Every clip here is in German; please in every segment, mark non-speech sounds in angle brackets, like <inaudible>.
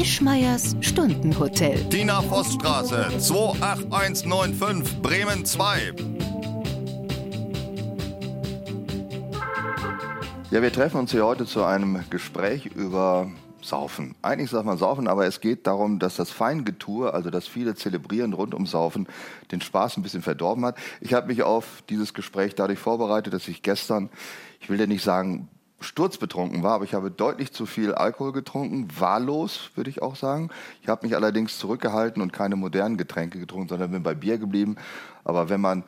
Wischmeiers Stundenhotel. Tina Vossstraße, 28195, Bremen 2. Ja, wir treffen uns hier heute zu einem Gespräch über Saufen. Eigentlich sagt man Saufen, aber es geht darum, dass das Feingetue, also das viele Zelebrieren rund um Saufen, den Spaß ein bisschen verdorben hat. Ich habe mich auf dieses Gespräch dadurch vorbereitet, dass ich gestern, ich will ja nicht sagen, sturzbetrunken war, aber ich habe deutlich zu viel Alkohol getrunken, wahllos, würde ich auch sagen. Ich habe mich allerdings zurückgehalten und keine modernen Getränke getrunken, sondern bin bei Bier geblieben. Aber wenn man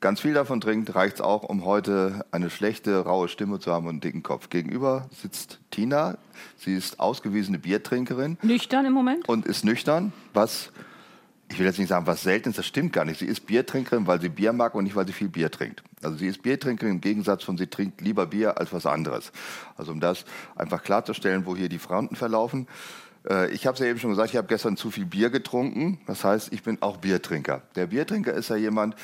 ganz viel davon trinkt, reicht es auch, um heute eine schlechte, raue Stimme zu haben und einen dicken Kopf. Gegenüber sitzt Tina. Sie ist ausgewiesene Biertrinkerin. Nüchtern im Moment? Und ist nüchtern, was, ich will jetzt nicht sagen, was selten ist, das stimmt gar nicht. Sie ist Biertrinkerin, weil sie Bier mag und nicht, weil sie viel Bier trinkt. Also sie ist Biertrinkerin im Gegensatz von, sie trinkt lieber Bier als was anderes. Also um das einfach klarzustellen, wo hier die Fronten verlaufen. Äh, ich habe es ja eben schon gesagt, ich habe gestern zu viel Bier getrunken. Das heißt, ich bin auch Biertrinker. Der Biertrinker ist ja jemand,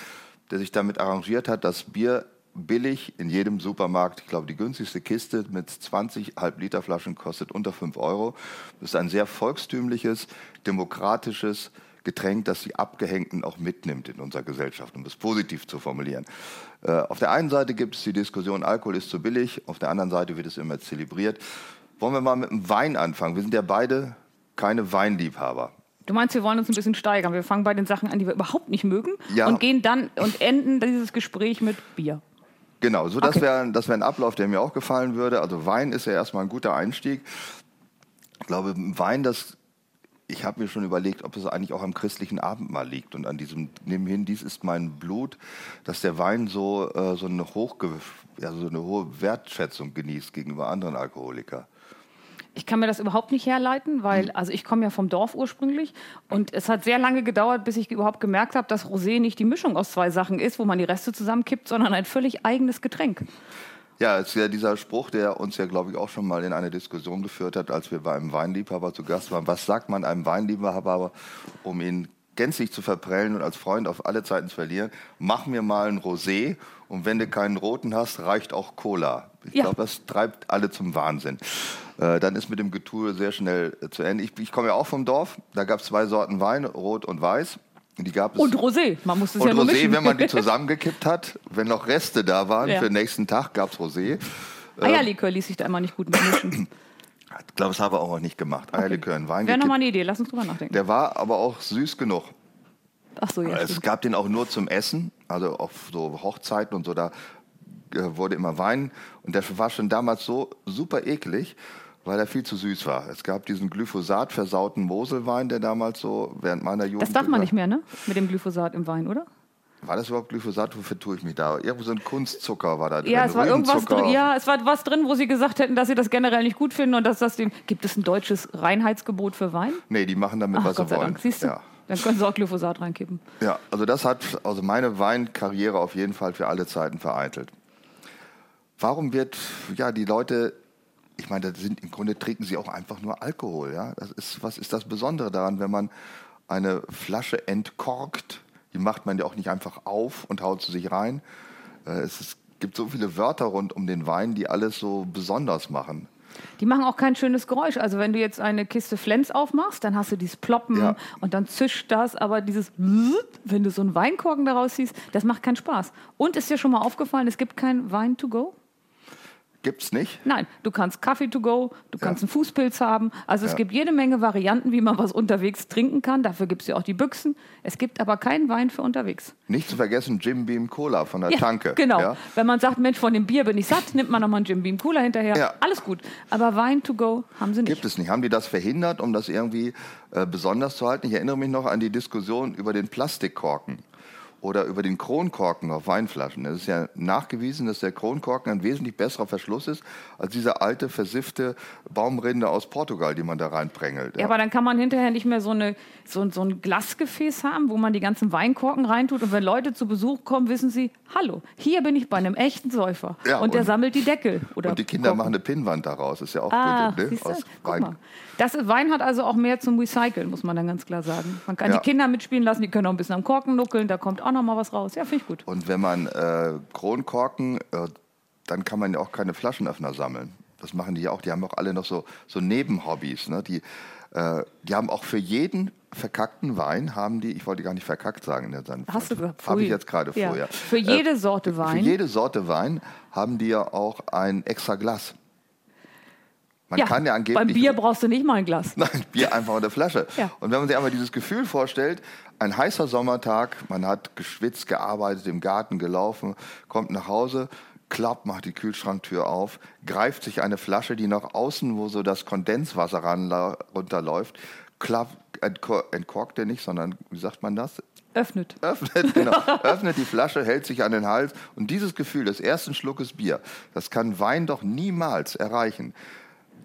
der sich damit arrangiert hat, dass Bier billig in jedem Supermarkt, ich glaube, die günstigste Kiste mit 20 Halb-Liter Flaschen kostet unter 5 Euro. Das ist ein sehr volkstümliches, demokratisches Getränk, das die Abgehängten auch mitnimmt in unserer Gesellschaft, um es positiv zu formulieren. Äh, auf der einen Seite gibt es die Diskussion, Alkohol ist zu billig, auf der anderen Seite wird es immer zelebriert. Wollen wir mal mit dem Wein anfangen? Wir sind ja beide keine Weinliebhaber. Du meinst, wir wollen uns ein bisschen steigern. Wir fangen bei den Sachen an, die wir überhaupt nicht mögen Ja. und gehen dann und enden dieses Gespräch mit Bier. Genau, so das Okay. wäre das wär ein Ablauf, der mir auch gefallen würde. Also Wein ist ja erstmal ein guter Einstieg. Ich glaube, Wein, das, ich habe mir schon überlegt, ob es eigentlich auch am christlichen Abendmahl liegt und an diesem, nebenhin, dies ist mein Blut, dass der Wein so, äh, so, eine, hochge, ja, so eine hohe Wertschätzung genießt gegenüber anderen Alkoholikern. Ich kann mir das überhaupt nicht herleiten, weil also ich komme ja vom Dorf ursprünglich und es hat sehr lange gedauert, bis ich überhaupt gemerkt habe, dass Rosé nicht die Mischung aus zwei Sachen ist, wo man die Reste zusammenkippt, sondern ein völlig eigenes Getränk. Ja, es ist ja dieser Spruch, der uns ja, glaube ich, auch schon mal in eine Diskussion geführt hat, als wir bei einem Weinliebhaber zu Gast waren. Was sagt man einem Weinliebhaber, um ihn gänzlich zu verprellen und als Freund auf alle Zeiten zu verlieren? Mach mir mal ein Rosé und wenn du keinen roten hast, reicht auch Cola. Ich Ja. glaube, das treibt alle zum Wahnsinn. Äh, dann ist mit dem Getue sehr schnell äh, zu Ende. Ich, ich komme ja auch vom Dorf. Da gab es zwei Sorten Wein, rot und weiß. Die gab es Und Rosé, man muss es ja nur Rosé, mischen. wenn man die <laughs> zusammengekippt hat, wenn noch Reste da waren Ja. für den nächsten Tag, gab es Rosé. Eierlikör ließ sich da immer nicht gut mischen. Ich glaube, das habe ich auch noch nicht gemacht. Eierlikör in Wein Wäre nochmal eine Idee, lass uns drüber nachdenken. Der war aber auch süß genug. Ach so, ja. es stimmt. gab den auch nur zum Essen, also auf so Hochzeiten und so, da äh, wurde immer Wein. Und der war schon damals so super eklig, weil er viel zu süß war. Es gab diesen Glyphosat versauten Moselwein, der damals so während meiner Jugend. Das darf man nicht mehr, ne? Mit dem Glyphosat im Wein, oder? War das überhaupt Glyphosat? Wofür tue ich mich da? Irgendwo so ein Kunstzucker war da drin. Ja, es war irgendwas drin. Ja, es war was drin, wo sie gesagt hätten, dass sie das generell nicht gut finden und dass das dem. Gibt es ein deutsches Reinheitsgebot für Wein? Nee, die machen damit, Ach, was Gott sie sei wollen. Dank. Siehst du? Ja. Dann können sie auch Glyphosat reinkippen. Ja, also das hat also meine Weinkarriere auf jeden Fall für alle Zeiten vereitelt. Warum wird ja die Leute, ich meine, sind im Grunde trinken sie auch einfach nur Alkohol, ja? Das ist was ist das Besondere daran, wenn man eine Flasche entkorkt, die macht man ja auch nicht einfach auf und haut sie sich rein. Äh, Es ist, gibt so viele Wörter rund um den Wein, die alles so besonders machen. Die machen auch kein schönes Geräusch. Also wenn du jetzt eine Kiste Flens aufmachst, dann hast du dieses Ploppen Ja. und dann zischt das. Aber dieses, wenn du so einen Weinkorken daraus ziehst, das macht keinen Spaß. Und ist dir schon mal aufgefallen, es gibt kein Wein to go? Gibt's nicht? Nein, du kannst Kaffee to go, du kannst Ja. einen Fußpilz haben. Also es Ja. gibt jede Menge Varianten, wie man was unterwegs trinken kann. Dafür gibt es ja auch die Büchsen. Es gibt aber keinen Wein für unterwegs. Nicht zu vergessen Jim Beam Cola von der Tanke. Genau. Ja? Wenn man sagt, Mensch, von dem Bier bin ich satt, nimmt man nochmal einen Jim Beam Cooler hinterher. Ja. Alles gut. Aber Wein to go haben sie nicht. Gibt es nicht. Haben die das verhindert, um das irgendwie äh, besonders zu halten? Ich erinnere mich noch an die Diskussion über den Plastikkorken oder über den Kronkorken auf Weinflaschen. Es ist ja nachgewiesen, dass der Kronkorken ein wesentlich besserer Verschluss ist als diese alte, versiffte Baumrinde aus Portugal, die man da reinprängelt. Ja, aber dann kann man hinterher nicht mehr so, eine, so, so ein Glasgefäß haben, wo man die ganzen Weinkorken reintut. Und wenn Leute zu Besuch kommen, wissen sie, hallo, hier bin ich bei einem echten Säufer. Ja, und der und- sammelt die Deckel. Oder Und die Kinder Korken. machen eine Pinnwand daraus. Ist ja auch Ah, gut, ne? Aus Wein. Das Wein hat also auch mehr zum Recyceln, muss man dann ganz klar sagen. Man kann Ja. die Kinder mitspielen lassen, die können auch ein bisschen am Korken nuckeln, da kommt auch noch mal was raus. Ja, finde ich gut. Und wenn man äh, Kronkorken, äh, dann kann man ja auch keine Flaschenöffner sammeln. Das machen die ja auch. Die haben auch alle noch so, so Nebenhobbys. Ne? Die, Äh, die haben auch für jeden verkackten Wein, haben die, ich wollte gar nicht verkackt sagen in der Sendung. Hast du gesagt? Habe ich jetzt gerade Ja. vorher. Für jede Sorte Für Wein. jede Sorte Wein haben die ja auch ein extra Glas. Man ja, kann ja angeblich beim Bier brauchst du nicht mal ein Glas. <laughs> Nein, Bier einfach in der Flasche. Ja. Und wenn man sich einmal dieses Gefühl vorstellt, ein heißer Sommertag, man hat geschwitzt, gearbeitet, im Garten gelaufen, kommt nach Hause, klappt, macht die Kühlschranktür auf, greift sich eine Flasche, die nach außen, wo so das Kondenswasser runterläuft, klappt, entkor entkorkt er nicht, sondern, wie sagt man das? Öffnet. öffnet, genau, <laughs> öffnet die Flasche, hält sich an den Hals. Und dieses Gefühl des ersten Schluckes Bier, das kann Wein doch niemals erreichen.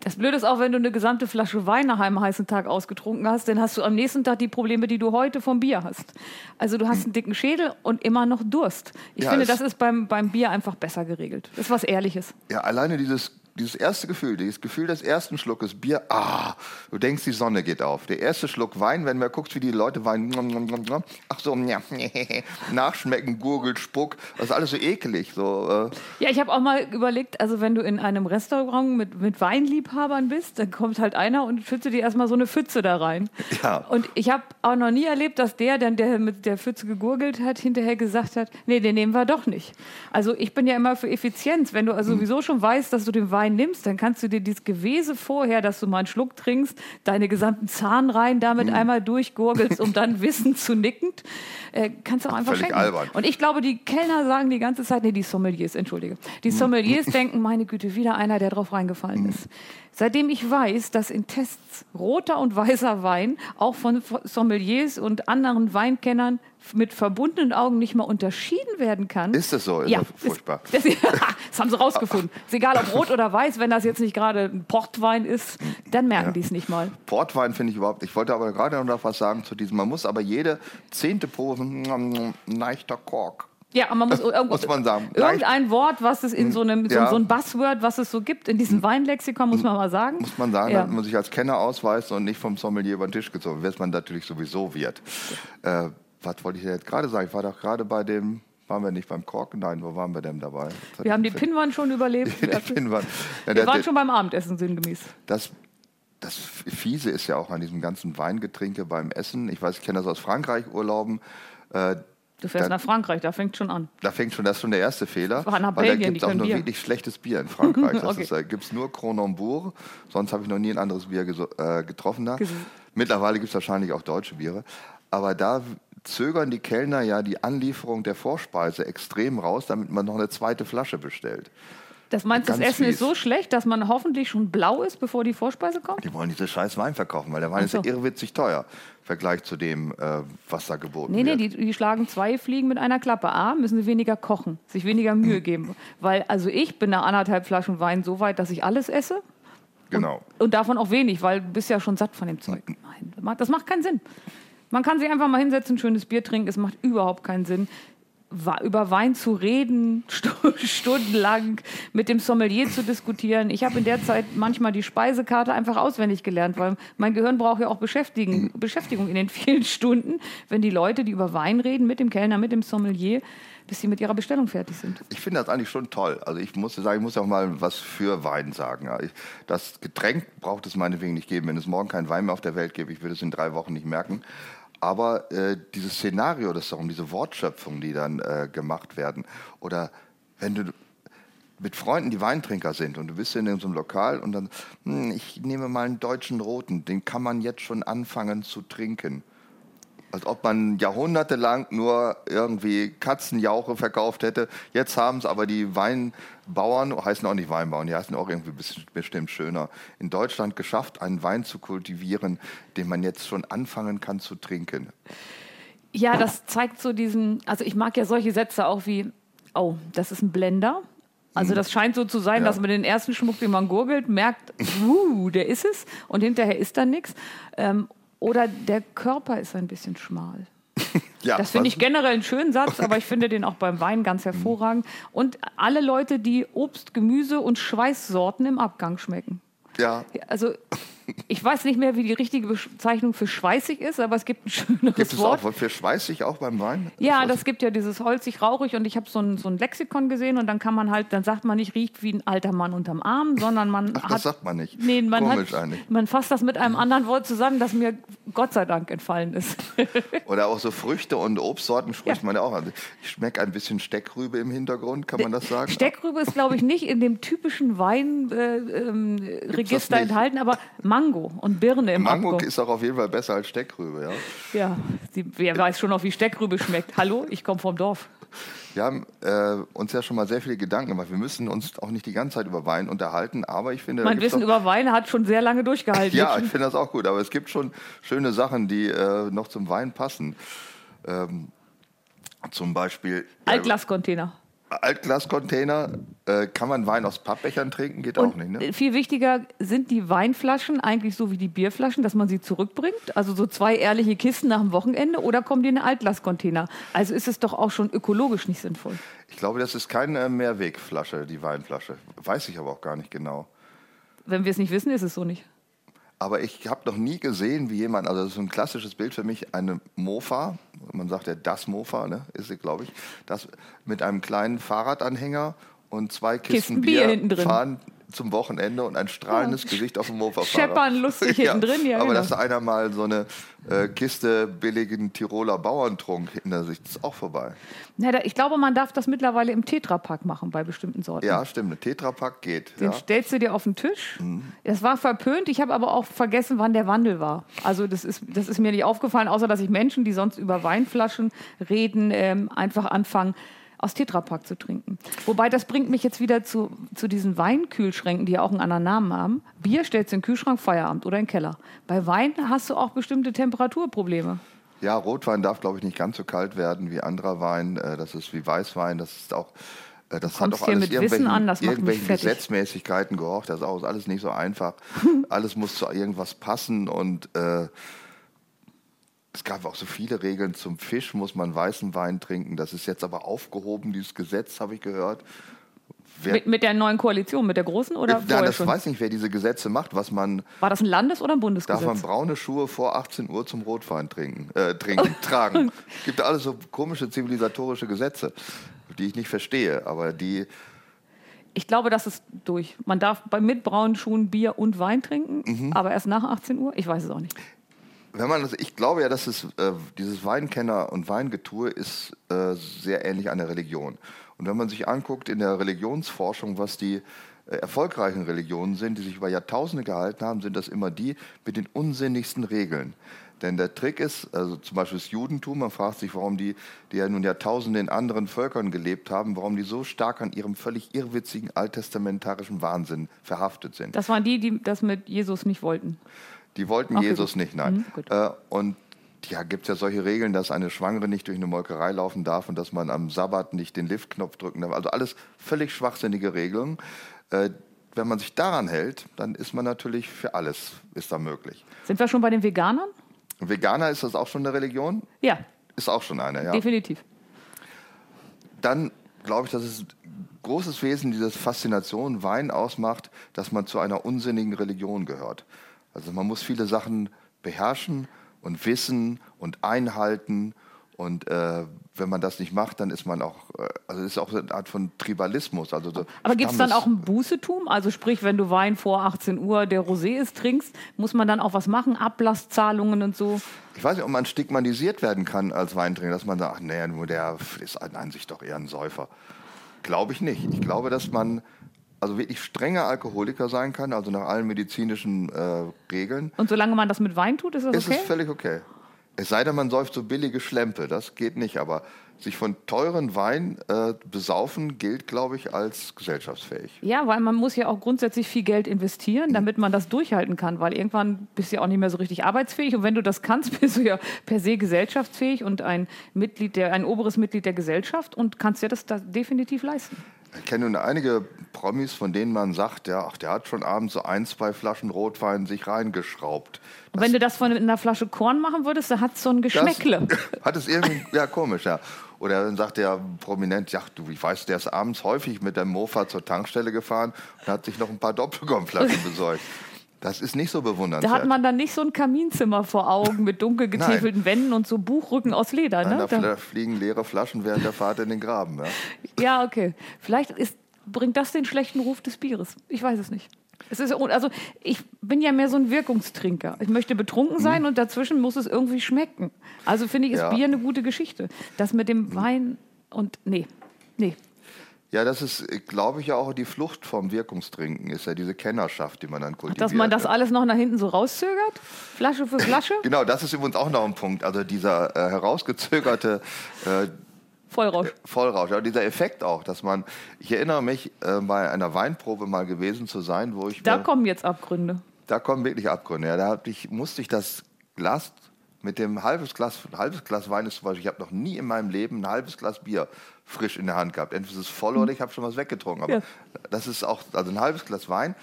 Das Blöde ist auch, wenn du eine gesamte Flasche Wein nach einem heißen Tag ausgetrunken hast, dann hast du am nächsten Tag die Probleme, die du heute vom Bier hast. Also du hast einen dicken Schädel und immer noch Durst. Ich Ja, finde, das ist beim, beim Bier einfach besser geregelt. Das ist was Ehrliches. Ja, alleine dieses, dieses erste Gefühl, dieses Gefühl des ersten Schluckes Bier, ah, du denkst, die Sonne geht auf. Der erste Schluck Wein, wenn man guckt, wie die Leute weinen, ach so, ja, <laughs> nachschmecken, gurgelt, Spuck, das ist alles so ekelig. So, äh, Ja, ich habe auch mal überlegt, also wenn du in einem Restaurant mit, mit Weinliebhabern bist, dann kommt halt einer und schüttet dir erstmal so eine Pfütze da rein. Ja. Und ich habe auch noch nie erlebt, dass der, dann der mit der Pfütze gegurgelt hat, hinterher gesagt hat, nee, den nehmen wir doch nicht. Also ich bin ja immer für Effizienz. Wenn du also Hm. sowieso schon weißt, dass du den Wein nimmst, dann kannst du dir dieses Gewese vorher, dass du mal einen Schluck trinkst, deine gesamten Zahnreihen damit Hm. einmal durchgurgelst, um dann <laughs> wissend zu nickend, äh, kannst du auch einfach Völlig schenken. albern. Und ich glaube, die Kellner sagen die ganze Zeit, nee, die Sommeliers, entschuldige. Die Hm. Sommeliers <laughs> denken, meine Güte, wieder einer, der drauf reingefallen ist. Seitdem ich weiß, dass in Tests roter und weißer Wein auch von Sommeliers und anderen Weinkennern mit verbundenen Augen nicht mal unterschieden werden kann. Ist das so? Ist ja, furchtbar. <laughs> Das, <laughs> das haben sie rausgefunden. Ist egal, ob rot oder weiß, wenn das jetzt nicht gerade ein Portwein ist, dann merken die es nicht mal. Portwein finde ich überhaupt. Ich wollte aber gerade noch was sagen zu diesem. Man muss aber jede zehnte Probe, mm, leichter Kork. Ja, aber man muss, irgendwo, Muss man sagen. Irgendein Wort, was es in so einem, so, Ja. so ein Buzzword, was es so gibt, in diesem Weinlexikon, muss man mal sagen. Muss man sagen, Ja. damit man sich als Kenner ausweist und nicht vom Sommelier über den Tisch gezogen, was man natürlich sowieso wird. Äh, was wollte ich jetzt gerade sagen? Ich war doch gerade bei dem, waren wir nicht beim Korken? Nein, wo waren wir denn dabei? Wir haben die Pinnwand schon überlebt. <laughs> die Pinnwand. Ja, Wir waren schon beim Abendessen sinngemäß. das, das Fiese ist ja auch an diesem ganzen Weingetränke beim Essen. Ich weiß, ich kenne das aus Frankreich, Urlauben. Äh, Du fährst Da- nach Frankreich, da fängt schon an. da fängt schon, das ist schon der erste Fehler. war nach weil da Belgien, gibt die es auch nur Bier. wirklich schlechtes Bier in Frankreich. <laughs> Das Okay. ist, da gibt es nur Cronenbourg. Sonst habe ich noch nie ein anderes Bier äh, getroffen da. Mittlerweile gibt es wahrscheinlich auch deutsche Biere. Aber da zögern die Kellner ja die Anlieferung der Vorspeise extrem raus, damit man noch eine zweite Flasche bestellt. Das meinst du, das Essen ist fies. so schlecht, dass man hoffentlich schon blau ist, bevor die Vorspeise kommt? Die wollen diese scheiß Wein verkaufen, weil der Wein so. ist ja irrwitzig teuer Vergleich zu dem, äh, was da geboten Nee, nee, wird. die, die schlagen zwei Fliegen mit einer Klappe. A, müssen sie weniger kochen, sich weniger Mühe geben. Weil, also ich bin nach anderthalb Flaschen Wein so weit, dass ich alles esse. genau. Und davon auch wenig, weil du bist ja schon satt von dem Zeug. Nein, das macht- keinen Sinn. Man kann sich einfach mal hinsetzen, schönes Bier trinken. Es macht überhaupt keinen Sinn, über Wein zu reden, <laughs> stu- stundenlang mit dem Sommelier zu diskutieren. Ich habe in der Zeit manchmal die Speisekarte einfach auswendig gelernt, weil mein Gehirn braucht ja auch Beschäftigung in den <laughs> vielen Stunden, wenn die Leute, die über Wein reden, mit dem Kellner, mit dem Sommelier, bis sie mit ihrer Bestellung fertig sind. Ich finde das eigentlich schon toll. Also ich muss sagen, ich muss auch mal was für Wein sagen. Das Getränk braucht es meinetwegen nicht geben. Wenn es morgen keinen Wein mehr auf der Welt gäbe, ich würde es in drei Wochen nicht merken. Aber äh, dieses Szenario, das darum, diese Wortschöpfungen, die dann äh, gemacht werden, oder wenn du mit Freunden, die Weintrinker sind und du bist in so einem Lokal und dann, hm, ich nehme mal einen deutschen Roten, den kann man jetzt schon anfangen zu trinken. Als ob man jahrhundertelang nur irgendwie Katzenjauche verkauft hätte. Jetzt haben es aber die Weinbauern, heißen auch nicht Weinbauern, die heißen auch irgendwie bestimmt schöner, in Deutschland geschafft, einen Wein zu kultivieren, den man jetzt schon anfangen kann zu trinken. Ja, das zeigt so diesen, also ich mag ja solche Sätze auch wie, oh, das ist ein Blender. Also das scheint so zu sein, Ja. dass man den ersten Schmuck, den man gurgelt, merkt, uh, der ist es und hinterher ist da nichts. Ähm, oder der Körper ist ein bisschen schmal. <laughs> Ja, Das finde ich generell einen schönen Satz, aber ich <laughs> finde den auch beim Wein ganz hervorragend. Und alle Leute, die Obst, Gemüse und Schweißsorten im Abgang schmecken. Ja, Ja, Also Ich weiß nicht mehr, wie die richtige Bezeichnung für schweißig ist, aber es gibt ein schöneres Gibt es Wort. auch für schweißig auch beim Wein? Ja, das gibt ja dieses holzig, rauchig und ich habe so ein, so ein Lexikon gesehen und dann kann man halt, dann sagt man nicht, riecht wie ein alter Mann unterm Arm, sondern man Ach, hat. das sagt man nicht. Nee, man, Komisch hat, eigentlich. man fasst das mit einem anderen Wort zusammen, das mir Gott sei Dank entfallen ist. <laughs> Oder auch so Früchte und Obstsorten spricht Ja. man ja auch an. Ich schmecke ein bisschen Steckrübe im Hintergrund, kann man das sagen? Steckrübe ist, glaube ich, nicht in dem typischen Weinregister äh, ähm, enthalten, aber Mango und Birne im Mango Abguck. ist auch auf jeden Fall besser als Steckrübe. Ja. Ja, sie, wer weiß schon noch, wie Steckrübe schmeckt. Hallo, ich komme vom Dorf. Wir haben äh, uns ja schon mal sehr viele Gedanken gemacht. Wir müssen uns auch nicht die ganze Zeit über Wein unterhalten, aber ich finde, Mein Wissen über Weine hat schon sehr lange durchgehalten. <laughs> Ja, ich finde das auch gut, aber es gibt schon schöne Sachen, die äh, noch zum Wein passen. Ähm, zum Beispiel Altglascontainer. Altglascontainer. Äh, kann man Wein aus Pappbechern trinken? Geht auch Und nicht. Ne? äh, viel wichtiger sind die Weinflaschen eigentlich so wie die Bierflaschen, dass man sie zurückbringt. Also so zwei ehrliche Kisten nach dem Wochenende oder kommen die in einen Altglascontainer? Also ist es doch auch schon ökologisch nicht sinnvoll. Ich glaube, das ist keine Mehrwegflasche, die Weinflasche. Weiß ich aber auch gar nicht genau. Wenn wir es nicht wissen, ist es so nicht. Aber ich habe noch nie gesehen, wie jemand, also das ist ein klassisches Bild für mich, eine Mofa, man sagt ja das Mofa, ne, ist sie, glaube ich, das mit einem kleinen Fahrradanhänger und zwei Kisten, Kisten Bier hinten drin. fahren zum Wochenende und ein strahlendes Gesicht auf dem Mofa fahren. Scheppern lustig <laughs> hinten drin, ja, Aber genau. dass da einer mal so eine äh, Kiste billigen Tiroler Bauerntrunk hinter sich, das ist auch vorbei. Na, da, ich glaube, man darf das mittlerweile im Tetrapack machen bei bestimmten Sorten. Ja, stimmt, ein Tetrapack geht. Den ja. stellst du dir auf den Tisch. Mhm. Das war verpönt. Ich habe aber auch vergessen, wann der Wandel war. Also das ist, das ist mir nicht aufgefallen, außer dass ich Menschen, die sonst über Weinflaschen reden, ähm, einfach anfangen, aus Tetrapack zu trinken. Wobei das bringt mich jetzt wieder zu, zu diesen Weinkühlschränken, die ja auch einen anderen Namen haben. Bier stellst du in den Kühlschrank, Feierabend oder in den Keller. Bei Wein hast du auch bestimmte Temperaturprobleme. Ja, Rotwein darf, glaube ich, nicht ganz so kalt werden wie anderer Wein. Äh, Das ist wie Weißwein. Das ist auch. äh, Das hat doch alles mit irgendwelchen, an, irgendwelchen. Gesetzmäßigkeiten gehorcht. Das ist auch alles nicht so einfach. <laughs> alles muss zu irgendwas passen und äh, es gab auch so viele Regeln. Zum Fisch muss man weißen Wein trinken. Das ist jetzt aber aufgehoben, dieses Gesetz, habe ich gehört. Mit, mit der neuen Koalition, mit der großen oder ja, das schon? weiß nicht, wer diese Gesetze macht, was man War das ein Landes- oder ein Bundesgesetz? Darf man braune Schuhe vor 18 Uhr zum Rotwein trinken, äh, trinken, <laughs> tragen? Es gibt alles so komische zivilisatorische Gesetze, die ich nicht verstehe, aber die, Ich glaube, das ist durch. Man darf bei, mit braunen Schuhen Bier und Wein trinken, Mhm. aber erst nach 18 Uhr. Ich weiß es auch nicht. Wenn man das, ich glaube ja, dass es, äh, dieses Weinkenner und Weingetue ist äh, sehr ähnlich einer Religion. Und wenn man sich anguckt in der Religionsforschung, was die äh, erfolgreichen Religionen sind, die sich über Jahrtausende gehalten haben, sind das immer die mit den unsinnigsten Regeln. Denn der Trick ist, also zum Beispiel das Judentum, man fragt sich, warum die, die ja nun Jahrtausende in anderen Völkern gelebt haben, warum die so stark an ihrem völlig irrwitzigen alttestamentarischen Wahnsinn verhaftet sind. Das waren die, die das mit Jesus nicht wollten. Die wollten Okay, Jesus gut. nicht, nein. Mhm, äh, und ja, gibt es ja solche Regeln, dass eine Schwangere nicht durch eine Molkerei laufen darf und dass man am Sabbat nicht den Liftknopf drücken darf. Also alles völlig schwachsinnige Regeln. Äh, wenn man sich daran hält, dann ist man natürlich für alles ist da möglich. Sind wir schon bei den Veganern? Veganer ist das auch schon eine Religion? Ja, Ist auch schon eine, ja. definitiv. dann glaube ich, dass es ein großes Wesen dieses Faszination Wein ausmacht, dass man zu einer unsinnigen Religion gehört. Also man muss viele Sachen beherrschen und wissen und einhalten. Und äh, wenn man das nicht macht, dann ist man auch, äh, also es ist auch eine Art von Tribalismus. Also so Aber gibt es dann auch ein Bußetum? Also sprich, wenn du Wein vor 18 Uhr, der Rosé ist, trinkst, muss man dann auch was machen? Ablasszahlungen und so? Ich weiß nicht, ob man stigmatisiert werden kann als Weintrinker, dass man sagt, ach nee, nur der ist an sich doch eher ein Säufer. Glaube ich nicht. Ich glaube, dass man also wirklich strenger Alkoholiker sein kann, also nach allen medizinischen äh, Regeln. Und solange man das mit Wein tut, ist das Ist okay? es völlig okay. Es sei denn, man säuft so billige Schlempe, das geht nicht. Aber sich von teuren Wein äh, besaufen gilt, glaube ich, als gesellschaftsfähig. Ja, weil man muss ja auch grundsätzlich viel Geld investieren, damit man das durchhalten kann, weil irgendwann bist du ja auch nicht mehr so richtig arbeitsfähig und wenn du das kannst, <laughs> bist du ja per se gesellschaftsfähig und ein Mitglied der, ein oberes Mitglied der Gesellschaft und kannst dir das da definitiv leisten. Ich kenne nun einige Promis, von denen man sagt, ja, ach, der hat schon abends so ein, zwei Flaschen Rotwein sich reingeschraubt. Und wenn du das von einer Flasche Korn machen würdest, dann hat es so ein Das Geschmäckle. <laughs> Hat es irgendwie, ja, komisch, ja. Oder dann sagt der prominent, ja, du, ich weiß, der ist abends häufig mit dem Mofa zur Tankstelle gefahren und hat sich noch ein paar Doppelkommflaschen <laughs> besorgt. Das ist nicht so Da bewundernswert. hat man dann nicht so ein Kaminzimmer vor Augen mit dunkel getäfelten Wänden und so Buchrücken aus Leder. Nein, Ne? da Da, fl- fliegen leere Flaschen während der Fahrt in den Graben. Ja. ja, okay. Vielleicht ist, bringt das den schlechten Ruf des Bieres. Ich weiß es nicht. Es ist, also ich bin ja mehr so ein Wirkungstrinker. Ich möchte betrunken sein und dazwischen muss es irgendwie schmecken. Also finde ich, ist. Ja. Bier eine gute Geschichte. Das mit dem Wein und nee, nee. Ja, das ist, glaube ich, ja auch die Flucht vom Wirkungstrinken, ist ja diese Kennerschaft, die man dann kultiviert. Dass man das alles noch nach hinten so rauszögert? Flasche für Flasche? <laughs> Genau, das ist übrigens auch noch ein Punkt. Also dieser äh, herausgezögerte äh, Vollrausch. Vollrausch. Aber dieser Effekt auch, dass man, ich erinnere mich, äh, bei einer Weinprobe mal gewesen zu sein, wo ich Da mir, kommen jetzt Abgründe. da kommen wirklich Abgründe. Ja, da ich, musste ich das Glas mit dem halbes Glas, halbes Glas Wein ist zum Beispiel, ich habe noch nie in meinem Leben ein halbes Glas Bier frisch in der Hand gehabt. Entweder ist es voll oder ich habe schon was weggetrunken. Aber Ja. das ist auch, also ein halbes Glas Wein.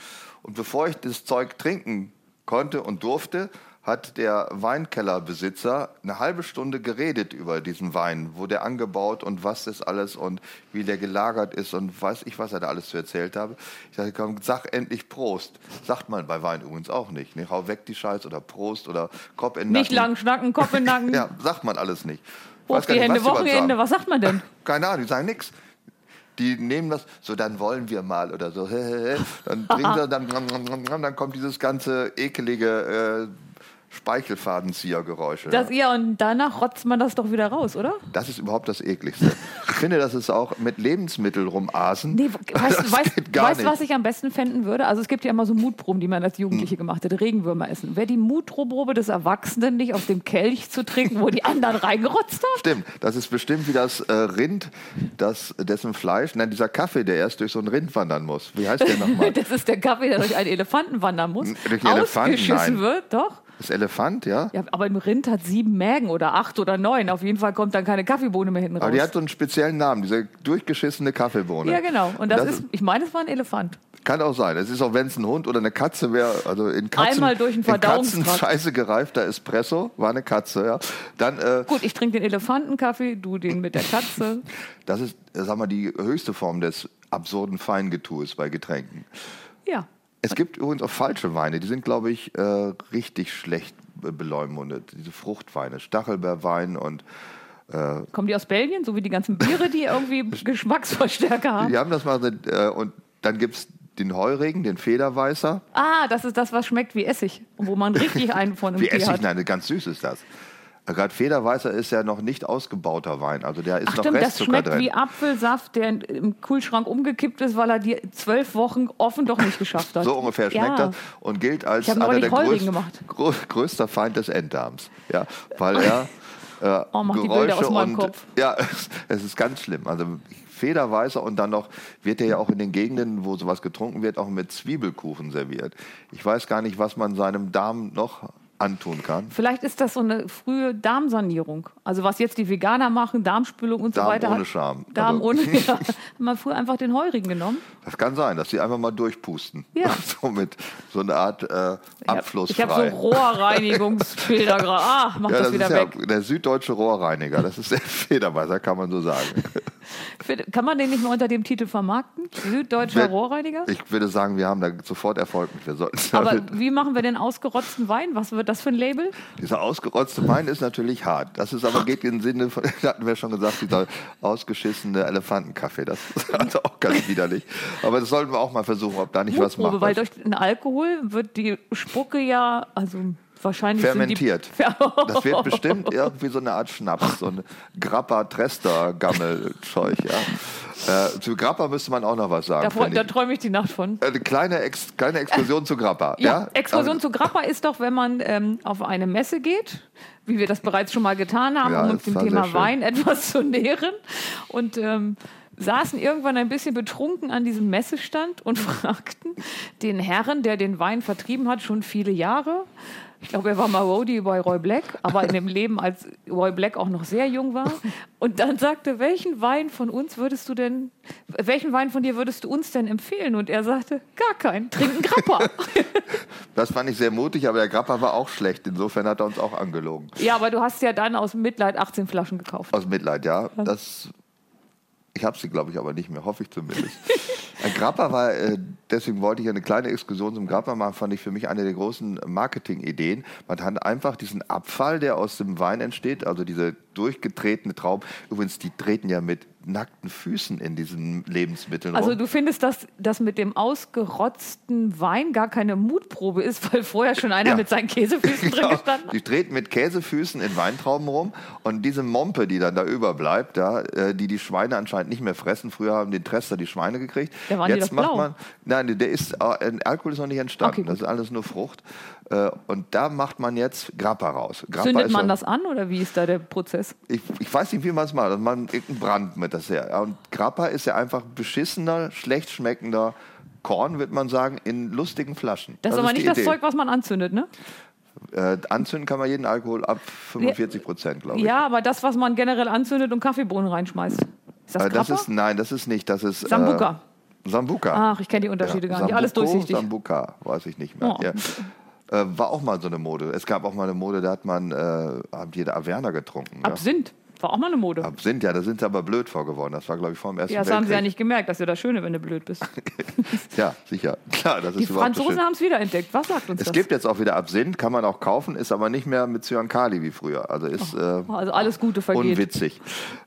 Und bevor ich das Zeug trinken konnte und durfte, hat der Weinkellerbesitzer eine halbe Stunde geredet über diesen Wein, wo der angebaut und was das alles und wie der gelagert ist und weiß ich, was er da alles zu erzählt habe. Ich sagte, komm, sag endlich Prost. Sagt man bei Wein übrigens auch nicht. Ne? Hau weg die Scheiß oder Prost oder Kopf in den Nicht Nacken. lang schnacken, Kopf in den Nacken, <laughs> Ja, sagt man alles nicht. Hoch die nicht, Hände, was Wochenende. Was sagt man denn? <laughs> Keine Ahnung, die sagen nichts. Die nehmen das, so dann wollen wir mal oder so. <laughs> Dann trinken sie, dann, dann kommt dieses ganze ekelige äh, Speichelfadenziehergeräusche. Das, ja, und danach rotzt man das doch wieder raus, oder? Das ist überhaupt das ekligste. Ich finde, das ist auch mit Lebensmitteln rumasen. Nee, <laughs> weißt du, weißt, was ich am besten fänden würde? Also es gibt ja immer so Mutproben, die man als Jugendliche gemacht hat, Regenwürmer essen. Wäre die Mutprobe des Erwachsenen nicht auf dem Kelch zu trinken, wo die anderen reingerotzt haben? Stimmt, das ist bestimmt wie das äh, Rind, das, dessen Fleisch, nein, dieser Kaffee, der erst durch so ein Rind wandern muss. Wie heißt der nochmal? <laughs> Das ist der Kaffee, der durch einen Elefanten wandern muss. Durch einen Elefanten? Ausgeschissen Nein. wird, doch. Das Elefant, ja? Ja, aber ein Rind hat sieben Mägen oder acht oder neun. Auf jeden Fall kommt dann keine Kaffeebohne mehr hinten raus. Aber die hat so einen speziellen Namen, diese durchgeschissene Kaffeebohne. ja, genau. Und das, Das ist, ich meine, es war ein Elefant. Kann auch sein. Es ist auch, wenn es ein Hund oder eine Katze wäre, also in Katzen, Einmal durch den in Verdauungstrakt. Katzenscheiße gereifter Espresso, war eine Katze, ja. Dann, äh, Gut, ich trinke den Elefantenkaffee, du den mit der Katze. <laughs> das ist, sag mal, die höchste Form des absurden Feingetues bei Getränken. Ja. Es gibt übrigens auch falsche Weine, die sind, glaube ich, äh, richtig schlecht be- beleumundet. Diese Fruchtweine, Stachelbeerwein und Kommen die aus Belgien, so wie die ganzen Biere, die irgendwie <laughs> Geschmacksverstärker haben? die haben das mal, äh, und dann gibt es den Heurigen, den Federweißer. Ah, das ist das, was schmeckt wie Essig. Und wo man richtig einen von einem Wie Bier Essig, hat. nein, ganz süß ist das. Äh, Gerade Federweißer ist ja noch nicht ausgebauter Wein, also der ist Ach noch stimmt, das Restzucker schmeckt drin. wie Apfelsaft, der im Kühlschrank umgekippt ist, weil er die zwölf Wochen offen doch nicht geschafft hat. So ungefähr schmeckt ja. das und gilt als einer der Heurigen größt, gemacht. grö größter Feind des Enddarms. Ja, weil er äh, <laughs> Oh, mach die Geräusche und Kopf. <laughs> ja, es ist ganz schlimm. Also Federweißer und dann noch wird er ja auch in den Gegenden, wo sowas getrunken wird, auch mit Zwiebelkuchen serviert. Ich weiß gar nicht, was man seinem Darm noch antun kann. Vielleicht ist das so eine frühe Darmsanierung. Also was jetzt die Veganer machen, Darmspülung und Darm so weiter. ohne hat- Scham. Darm Also- ohne, <laughs> ja. Haben wir früher einfach den Heurigen genommen. Das kann sein, dass sie einfach mal durchpusten. Ja. <laughs> so mit so eine Art äh, Abfluss Ich habe so Rohrreinigungsbilder gerade. <laughs> Ah, mach ja, das, das wieder weg. ja der süddeutsche Rohrreiniger. Das ist der Federweißer, kann man so sagen. Kann man den nicht mal unter dem Titel vermarkten? Süddeutscher Rohrreiniger? Ich würde sagen, wir haben da sofort Erfolg mit. Wir sollten Aber damit- wie machen wir den ausgerotzten Wein? Was wird das für ein Label? dieser ausgerotzte Wein ist natürlich hart. Das ist aber geht im Sinne von, <laughs> hatten wir schon gesagt, dieser ausgeschissene Elefantenkaffee. Das <laughs> ist also auch ganz widerlich. Aber das sollten wir auch mal versuchen, ob da nicht was Mutprobe, macht. weil durch den Alkohol wird die Spucke ja, also wahrscheinlich Fermentiert. <laughs> Das wird bestimmt irgendwie so eine Art Schnaps, so ein Grappa Trester Gammel Zeug, ja. Äh, zu Grappa müsste man auch noch was sagen. da, da träume ich die Nacht von. Eine kleine, Ex kleine Explosion zu Grappa. Ja, Ja, Exkursion Aber- zu Grappa ist doch, wenn man ähm, auf eine Messe geht, wie wir das bereits schon mal getan haben, Ja, um uns dem Thema. Wein etwas zu nähren. Und ähm, saßen irgendwann ein bisschen betrunken an diesem Messestand und <laughs> fragten den Herrn, der den Wein vertrieben hat, schon viele Jahre. Ich glaube, er war mal Roadie bei Roy Black, aber in dem Leben, als Roy Black auch noch sehr jung war. Und dann sagte, welchen Wein von uns würdest du denn, welchen Wein von dir würdest du uns denn empfehlen? Und er sagte, gar keinen, trinken Grappa. <laughs> Das fand ich sehr mutig, aber der Grappa war auch schlecht. Insofern hat er uns auch angelogen. Ja, aber du hast ja dann aus Mitleid 18 Flaschen gekauft. Aus Mitleid, ja. Das, ich habe sie, glaube ich, aber nicht mehr, hoffe ich zumindest. <laughs> Grappa war, äh, deswegen wollte ich eine kleine Exkursion zum Grappa machen, fand ich für mich eine der großen Marketingideen. Man hat einfach diesen Abfall, der aus dem Wein entsteht, also diese durchgetretene Trauben. Übrigens, die treten ja mit nackten Füßen in diesen Lebensmitteln Also rum. du findest, dass das mit dem ausgerotzten Wein gar keine Mutprobe ist, <laughs> weil vorher schon einer Ja. mit seinen Käsefüßen drin <laughs> Genau. gestanden hat? Die treten mit Käsefüßen in Weintrauben rum und diese Mompe, die dann da überbleibt, ja, äh, die die Schweine anscheinend nicht mehr fressen. Früher haben den Trester die Schweine gekriegt. Da waren die Jetzt doch macht blau. man, nein, der ist, äh, Alkohol ist noch nicht entstanden. Okay, das ist alles nur Frucht. Äh, Und da macht man jetzt Grappa raus. Grappa Zündet man das an oder wie ist da der Prozess? ich, ich weiß nicht, wie man es macht. Man irgendeinen Brand mit das her. Ja, Und Grappa ist ja einfach beschissener, schlecht schmeckender Korn, wird man sagen, in lustigen Flaschen. Das ist aber nicht das Idee. Zeug, was man anzündet, ne? Äh, anzünden kann man jeden Alkohol ab 45 Prozent, glaube ich. Ja, aber das, was man generell anzündet und Kaffeebohnen reinschmeißt. Ist das Äh, das Grappa? ist, nein, das ist nicht. Das ist. Sambuca. Äh, Sambuca. Ach, ich kenne die Unterschiede Ja, gar nicht. Alles Sambuco, durchsichtig. Sambuca, weiß ich nicht mehr. Oh. Ja. Äh, war auch mal so eine Mode. Es gab auch mal eine Mode, da hat man, äh, haben die Averna getrunken. ja. Absinth. War auch mal eine Mode. Absinth, ja, da sind sie aber blöd vorgeworden. Das war, glaube ich, vor dem Ersten ja, das haben sie ja Weltkrieg. nicht gemerkt. Das ist ja das Schöne, wenn du blöd bist. <laughs> Ja, sicher. Klar, das Die ist überhaupt das Franzosen haben es wiederentdeckt. Was sagt uns Es das? gibt jetzt auch wieder Absinth, kann man auch kaufen, ist aber nicht mehr mit Cyankali wie früher. Also ist äh, also alles Gute vergeht. unwitzig.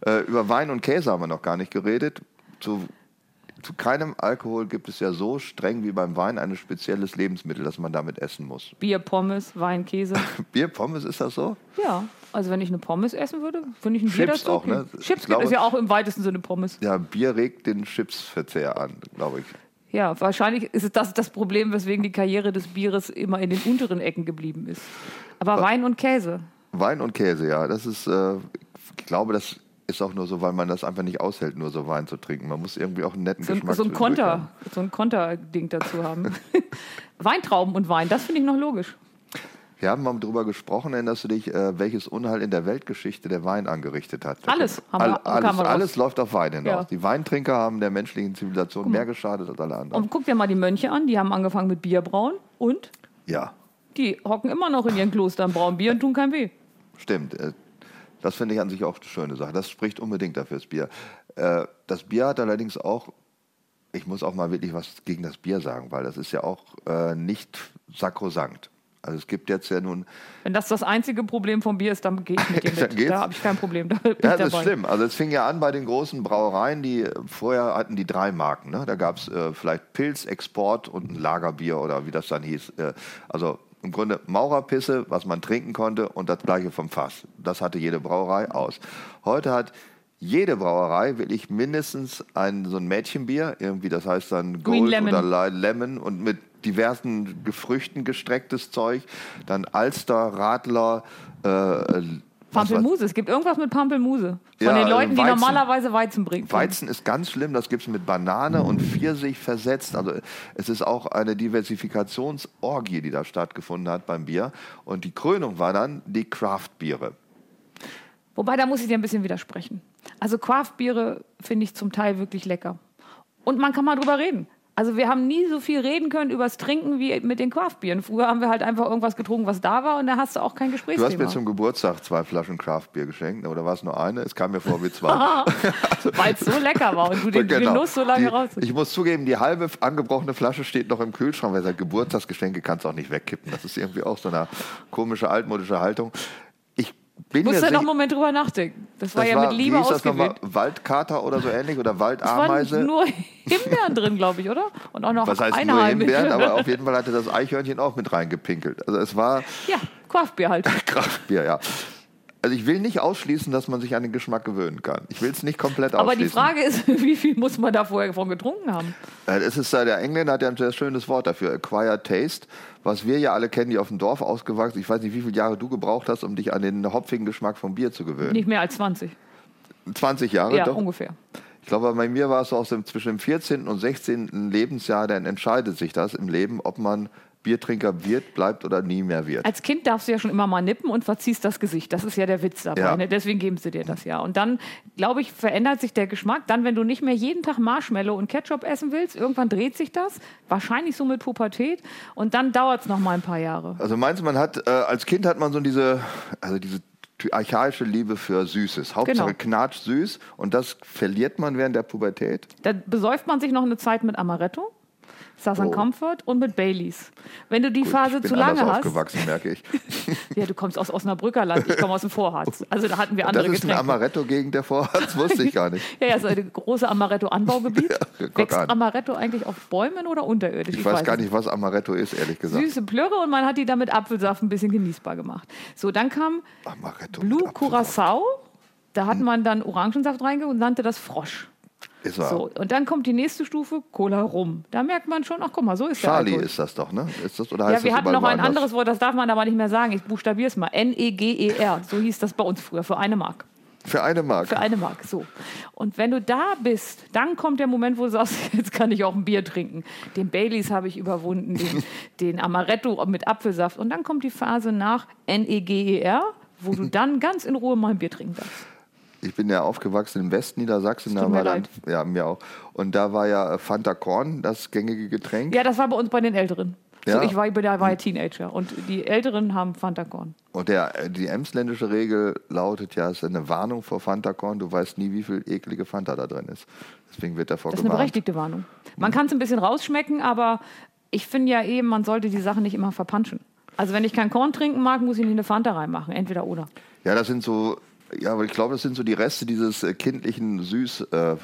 Äh, über Wein und Käse haben wir noch gar nicht geredet. Zu, zu keinem Alkohol gibt es ja so streng wie beim Wein ein spezielles Lebensmittel, das man damit essen muss. Bier, Pommes, Wein, Käse. <laughs> Bier, Pommes, ist das so? Ja, also wenn ich eine Pommes essen würde, finde ich ein Bier Chips dazu. auch, ne? Chips glaube- es ja auch im weitesten Sinne Pommes. Ja, Bier regt den Chipsverzehr an, glaube ich. Ja, wahrscheinlich ist das das Problem, weswegen die Karriere des Bieres immer in den unteren Ecken geblieben ist. Aber Wein und Käse. Wein und Käse, ja, das ist, äh, ich glaube, das ist auch nur so, weil man das einfach nicht aushält, nur so Wein zu trinken. Man muss irgendwie auch einen netten So Geschmack so ein zwischendurch haben. Konter, so ein Konterding dazu haben. <laughs> Weintrauben und Wein, das finde ich noch logisch. Wir haben mal darüber gesprochen, erinnerst du dich, äh, welches Unheil in der Weltgeschichte der Wein angerichtet hat? Alles haben wir- All, alles, wir raus. alles läuft auf Wein hinaus. Ja. Die Weintrinker haben der menschlichen Zivilisation mehr geschadet als alle anderen. Und guck dir mal die Mönche an, die haben angefangen mit Bierbrauen und ja, die hocken immer noch in ihren Klostern, brauen Bier und tun kein weh. stimmt. Das finde ich an sich auch eine schöne Sache. Das spricht unbedingt dafür, das Bier. Äh, Das Bier hat allerdings auch, ich muss auch mal wirklich was gegen das Bier sagen, weil das ist ja auch äh, nicht sakrosankt. Also es gibt jetzt ja nun Wenn das das einzige Problem vom Bier ist, dann gehe ich mit dir <laughs> mit. geht's. Da habe ich kein Problem. Da Ja, das ist schlimm. Also es fing ja an bei den großen Brauereien, die vorher hatten die drei Marken. Ne? Da gab es äh, vielleicht Pilz, Export und ein Lagerbier oder wie das dann hieß. Äh, also im Grunde Maurerpisse, was man trinken konnte und das gleiche vom Fass. Das hatte jede Brauerei aus. Heute hat jede Brauerei wirklich mindestens ein, so ein Mädchenbier, irgendwie das heißt dann Gold oder Lemon und mit diversen Gefrüchten gestrecktes Zeug. Dann Alster, Radler, äh, Pampelmuse. Es gibt irgendwas mit Pampelmuse. Von Ja, den Leuten, die Weizen. normalerweise Weizen bringen. Weizen ist ganz schlimm, das gibt es mit Banane und Pfirsich versetzt. Also es ist auch eine Diversifikationsorgie, die da stattgefunden hat beim Bier. Und die Krönung war dann die Craft-Biere. Wobei, da muss ich dir ein bisschen widersprechen. Also Craft-Biere finde ich zum Teil wirklich lecker. Und man kann mal drüber reden. Also wir haben nie so viel reden können übers Trinken wie mit den Craft-Bieren. Früher haben wir halt einfach irgendwas getrunken, was da war und da hast du auch kein Du hast Gesprächsthema. mir zum Geburtstag zwei Flaschen Craft-Bier geschenkt, oder war es nur eine? Es kam mir vor wie zwei. <laughs> Weil es so lecker war und du den Genau. Genuss so lange raus. Ich muss zugeben, die halbe angebrochene Flasche steht noch im Kühlschrank, weil sagt, Geburtstagsgeschenke kannst du auch nicht wegkippen. Das ist irgendwie auch so eine komische, altmodische Haltung. Bin Musst du noch einen Moment drüber nachdenken. Das war das ja war, mit Liebe wie hieß das nochmal? Waldkater oder so ähnlich oder Es waren Waldameise? nur Himbeeren drin, glaube ich, oder? Und auch noch Was heißt eine nur. Himbeeren, aber auf jeden <laughs> Fall hatte das Eichhörnchen auch mit reingepinkelt. Also es war Ja, Craftbier halt. <laughs> Kraftbier, ja. Also ich will nicht ausschließen, dass man sich an den Geschmack gewöhnen kann. Ich will es nicht komplett Aber ausschließen. die Frage ist, <laughs> wie viel muss man da vorher von getrunken haben? Äh, Es ist, äh, der Engländer hat ja ein sehr schönes Wort dafür, acquired taste, was wir ja alle kennen, die auf dem Dorf ausgewachsen Ich weiß nicht, wie viele Jahre du gebraucht hast, um dich an den hopfigen Geschmack vom Bier zu gewöhnen. Nicht mehr als 20. 20 Jahre, Ja, doch. ungefähr. Ich glaube, bei mir war es so aus dem, zwischen dem 14. und 16. Lebensjahr, dann entscheidet sich das im Leben, ob man Biertrinker wird, bleibt oder nie mehr wird. Als Kind darfst du ja schon immer mal nippen und verziehst das Gesicht. Das ist ja der Witz dabei. Ja. Ne? Deswegen geben sie dir das ja. Und dann, glaube ich, verändert sich der Geschmack. Dann, wenn du nicht mehr jeden Tag Marshmallow und Ketchup essen willst, irgendwann dreht sich das. Wahrscheinlich so mit Pubertät. Und dann dauert es noch mal ein paar Jahre. Also meinst du, man hat, äh, als Kind hat man so diese, also diese die archaische Liebe für Süßes. Hauptsache Genau. knatsch süß und das verliert man während der Pubertät. Da besäuft man sich noch eine Zeit mit Amaretto, Southern Oh. Comfort und mit Baileys. Wenn du die Phase ich bin zu lange hast, aufgewachsen, merke ich. <laughs> ja, du kommst aus Osnabrücker Land, ich komme aus dem Vorharz. Also da hatten wir Das andere ist ein Getränke. Amaretto-Gegend der Vorharz, wusste ich gar nicht. <laughs> Ja, ja, so ein große Amaretto-Anbaugebiet. <laughs> guck Wächst an. Amaretto eigentlich auf Bäumen oder unterirdisch? Ich weiß gar es nicht, was Amaretto ist, ehrlich gesagt. Süße Plörre und man hat die dann mit Apfelsaft ein bisschen genießbar gemacht. So, dann kam Amaretto. Blue. Curacao. Da hat man dann Orangensaft reingehört und nannte das Frosch. Ist wahr. So, und dann kommt die nächste Stufe, Cola Rum. Da merkt man schon, ach guck mal, so ist der Charlie ist das doch, ne? Ist das, oder Ja, heißt wir das hatten noch ein woanders? anderes Wort, das darf man aber nicht mehr sagen. Ich buchstabiere es mal. N-E-G-E-R. So hieß das bei uns früher, für eine Mark. Für eine Mark. Für eine Mark, so. Und wenn du da bist, dann kommt der Moment, wo du sagst, <laughs> jetzt kann ich auch ein Bier trinken. Den Baileys habe ich überwunden, den, <laughs> den Amaretto mit Apfelsaft. Und dann kommt die Phase nach N-E-G-E-R, wo du <laughs> dann ganz in Ruhe mal ein Bier trinken darfst. Ich bin ja aufgewachsen im Westen Niedersachsen. Es Da war dann, ja, mir auch. Und da war ja äh, Fanta Korn das gängige Getränk. Ja, das war bei uns bei den Älteren. Ja. So, ich war, da war ja Teenager und die Älteren haben Fanta Korn. Und der, äh, die emsländische Regel lautet ja, es ist eine Warnung vor Fanta Korn. Du weißt nie, wie viel eklige Fanta da drin ist. Deswegen wird davor Das ist eine gewarnt. berechtigte Warnung. Man kann es ein bisschen rausschmecken, aber ich finde ja eben, man sollte die Sachen nicht immer verpanschen. Also wenn ich kein Korn trinken mag, muss ich nicht eine Fanta reinmachen, entweder oder. Ja, das sind so, ja, aber ich glaube, das sind so die Reste dieses äh, kindlichen Süß. Äh,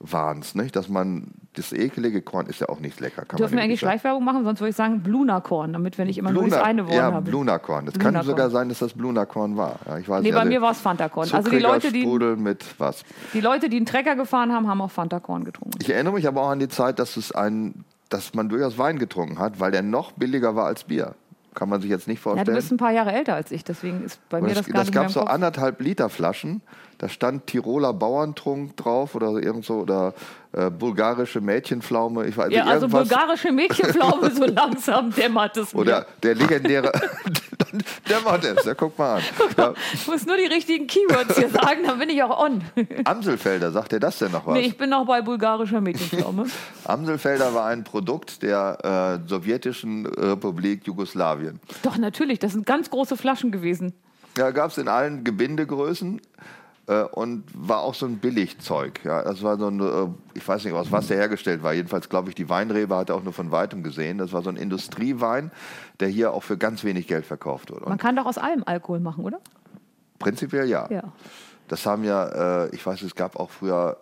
Wahns, nicht? Dass man das ekelige Korn ist ja auch nicht lecker. Kann Dürfen wir eigentlich. Schleichwerbung machen? Sonst würde ich sagen Blunakorn, damit wir nicht immer nur das Bluna- eine Wort ja, haben. Blunakorn. Das kann sogar sein, dass das Blunakorn war. Ja, ich weiß Nee, nicht, bei mir war es Fantakorn. Also die Leute, die, mit was? die Leute, die einen Trecker gefahren haben, haben auch Fantakorn getrunken. Ich erinnere mich aber auch an die Zeit, dass es ein, dass man durchaus Wein getrunken hat, weil der noch billiger war als Bier. Kann man sich jetzt nicht Ja, vorstellen. du bist ein paar Jahre älter als ich, deswegen ist bei mir das, das gar das nicht mehr gab so Kopf. anderthalb Liter Flaschen. Da stand Tiroler Bauerntrunk drauf oder irgend so oder äh, bulgarische Mädchenpflaume. Ich weiß Ja, also irgendwas. bulgarische Mädchenpflaume, so <laughs> langsam dämmert es mir. Oder der legendäre. <laughs> <laughs> der macht es, ja, guck mal an. <laughs> Ja, Ich muss nur die richtigen Keywords hier sagen, dann bin ich auch on. <laughs> Amselfelder, sagt dir das denn noch was? Nee, ich bin noch bei bulgarischer Mädchenpflaume. Amselfelder war ein Produkt der äh, sowjetischen Republik Jugoslawien. Doch, natürlich, das sind ganz große Flaschen gewesen. Ja, gab es in allen Gebindegrößen äh, und war auch so ein Billigzeug. Ja, das war so ein, äh, ich weiß nicht, aus was der hergestellt war. Jedenfalls glaube ich, die Weinrebe hat er auch nur von weitem gesehen. Das war so ein Industriewein, der hier auch für ganz wenig Geld verkauft wurde. Man Und kann doch aus allem Alkohol machen, oder? prinzipiell ja. Ja. Das haben ja, äh, ich weiß, es gab auch früher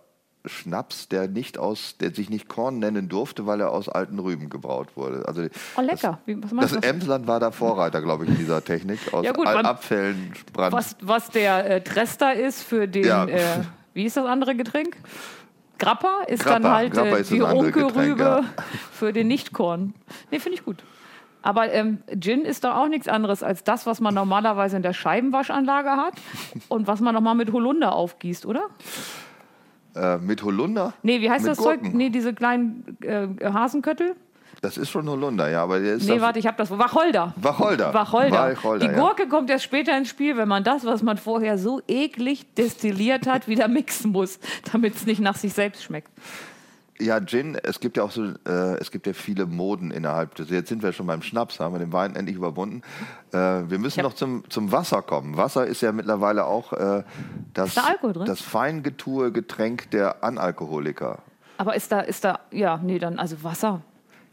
Schnaps, der nicht aus, der sich nicht Korn nennen durfte, weil er aus alten Rüben gebraut wurde. Also Oh, lecker. Wie, was meinst das? Emsland war da Vorreiter, glaube ich, in dieser Technik. Aus Ja, gut, man- Abfällen Brand. Was, was der äh, Trester ist für den, Ja. äh, wie ist das andere Getränk? Grappa ist Grappa. dann halt äh, ist die das Runkelrübe ja. <laughs> für den Nichtkorn. Nee, finde ich gut. Aber ähm, Gin ist doch auch nichts anderes als das, was man normalerweise in der Scheibenwaschanlage hat und was man nochmal mit Holunder aufgießt, oder? Äh, mit Holunder? Nee, wie heißt Mit das Zeug? Gurken. Nee, diese kleinen äh, Hasenköttel? Das ist schon Holunder, ja, aber der ist Nee, warte, ich habe das. Wacholder. Wacholder. Wacholder. Wacholder, Die ja. Gurke kommt erst später ins Spiel, wenn man das, was man vorher so eklig destilliert hat, <laughs> wieder mixen muss, damit es nicht nach sich selbst schmeckt. Ja, Gin, es gibt ja auch so, äh, es gibt ja viele Moden innerhalb des, jetzt sind wir schon beim Schnaps, haben wir den Wein endlich überwunden. Äh, wir müssen Ja. noch zum, zum Wasser kommen. Wasser ist ja mittlerweile auch äh, das, da Alkohol drin? das feingetue Getränk der Analkoholiker. Aber ist da, ist da, ja, nee, dann, also Wasser.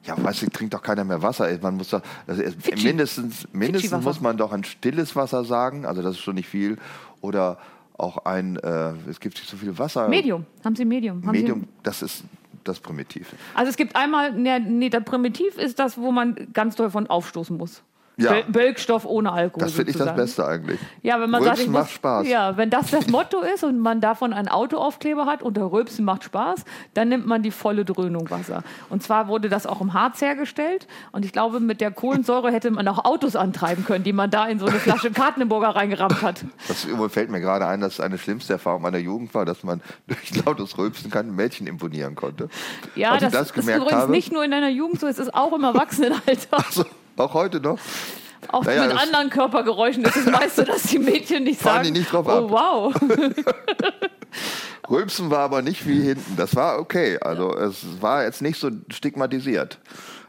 Ja, weißt du, trinkt doch keiner mehr Wasser. Man muss doch, das ist, mindestens, mindestens muss man doch ein stilles Wasser sagen, also das ist schon nicht viel. Oder auch ein, äh, es gibt nicht so viel Wasser. Medium. Haben Sie Medium? Haben Medium, das ist das Primitiv. Also es gibt einmal, nee, nee, das Primitiv ist das, wo man ganz doll von aufstoßen muss. Ja. Böl- Bölkstoff ohne Alkohol. Das finde ich das. Beste eigentlich. Ja, wenn man Rülpsen sagt, ich macht muss, Spaß. Ja, wenn das das <laughs> Motto ist und man davon einen Autoaufkleber hat und der Rülpsen macht Spaß, dann nimmt man die volle Dröhnung Wasser. Und zwar wurde das auch im Harz hergestellt und ich glaube, mit der Kohlensäure hätte man auch Autos antreiben können, die man da in so eine Flasche <laughs> Kartenburger reingerammt hat. Das fällt mir gerade ein, dass eine schlimmste Erfahrung meiner Jugend war, dass man <laughs> durch lautes Rülpsen keinem Mädchen imponieren konnte. Ja, das, das ist übrigens habe- nicht nur in deiner Jugend so, es ist auch im Erwachsenenalter. Also, auch heute noch. Auch Naja, mit anderen Körpergeräuschen ist es meist so, dass die Mädchen nicht Fahren sagen, die nicht drauf oh ab. wow. <laughs> Rülpsen war aber nicht wie hinten. Das war okay. Also es war jetzt nicht so stigmatisiert.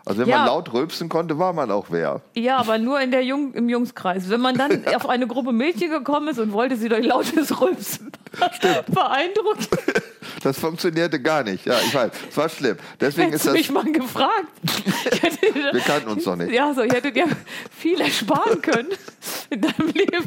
Also wenn Ja. man laut rülpsen konnte, war man auch wer. Ja, aber nur in der Jung, im Jungskreis. Wenn man dann <laughs> auf eine Gruppe Mädchen gekommen ist und wollte sie durch lautes Rülpsen <laughs> beeindrucken, <laughs> Das funktionierte gar nicht. Ja, ich weiß. Es war schlimm. Deswegen ist hättest du das. mich mal gefragt. Wir kannten uns doch nicht. Ja, so, ich hätte dir viel ersparen können in deinem Leben.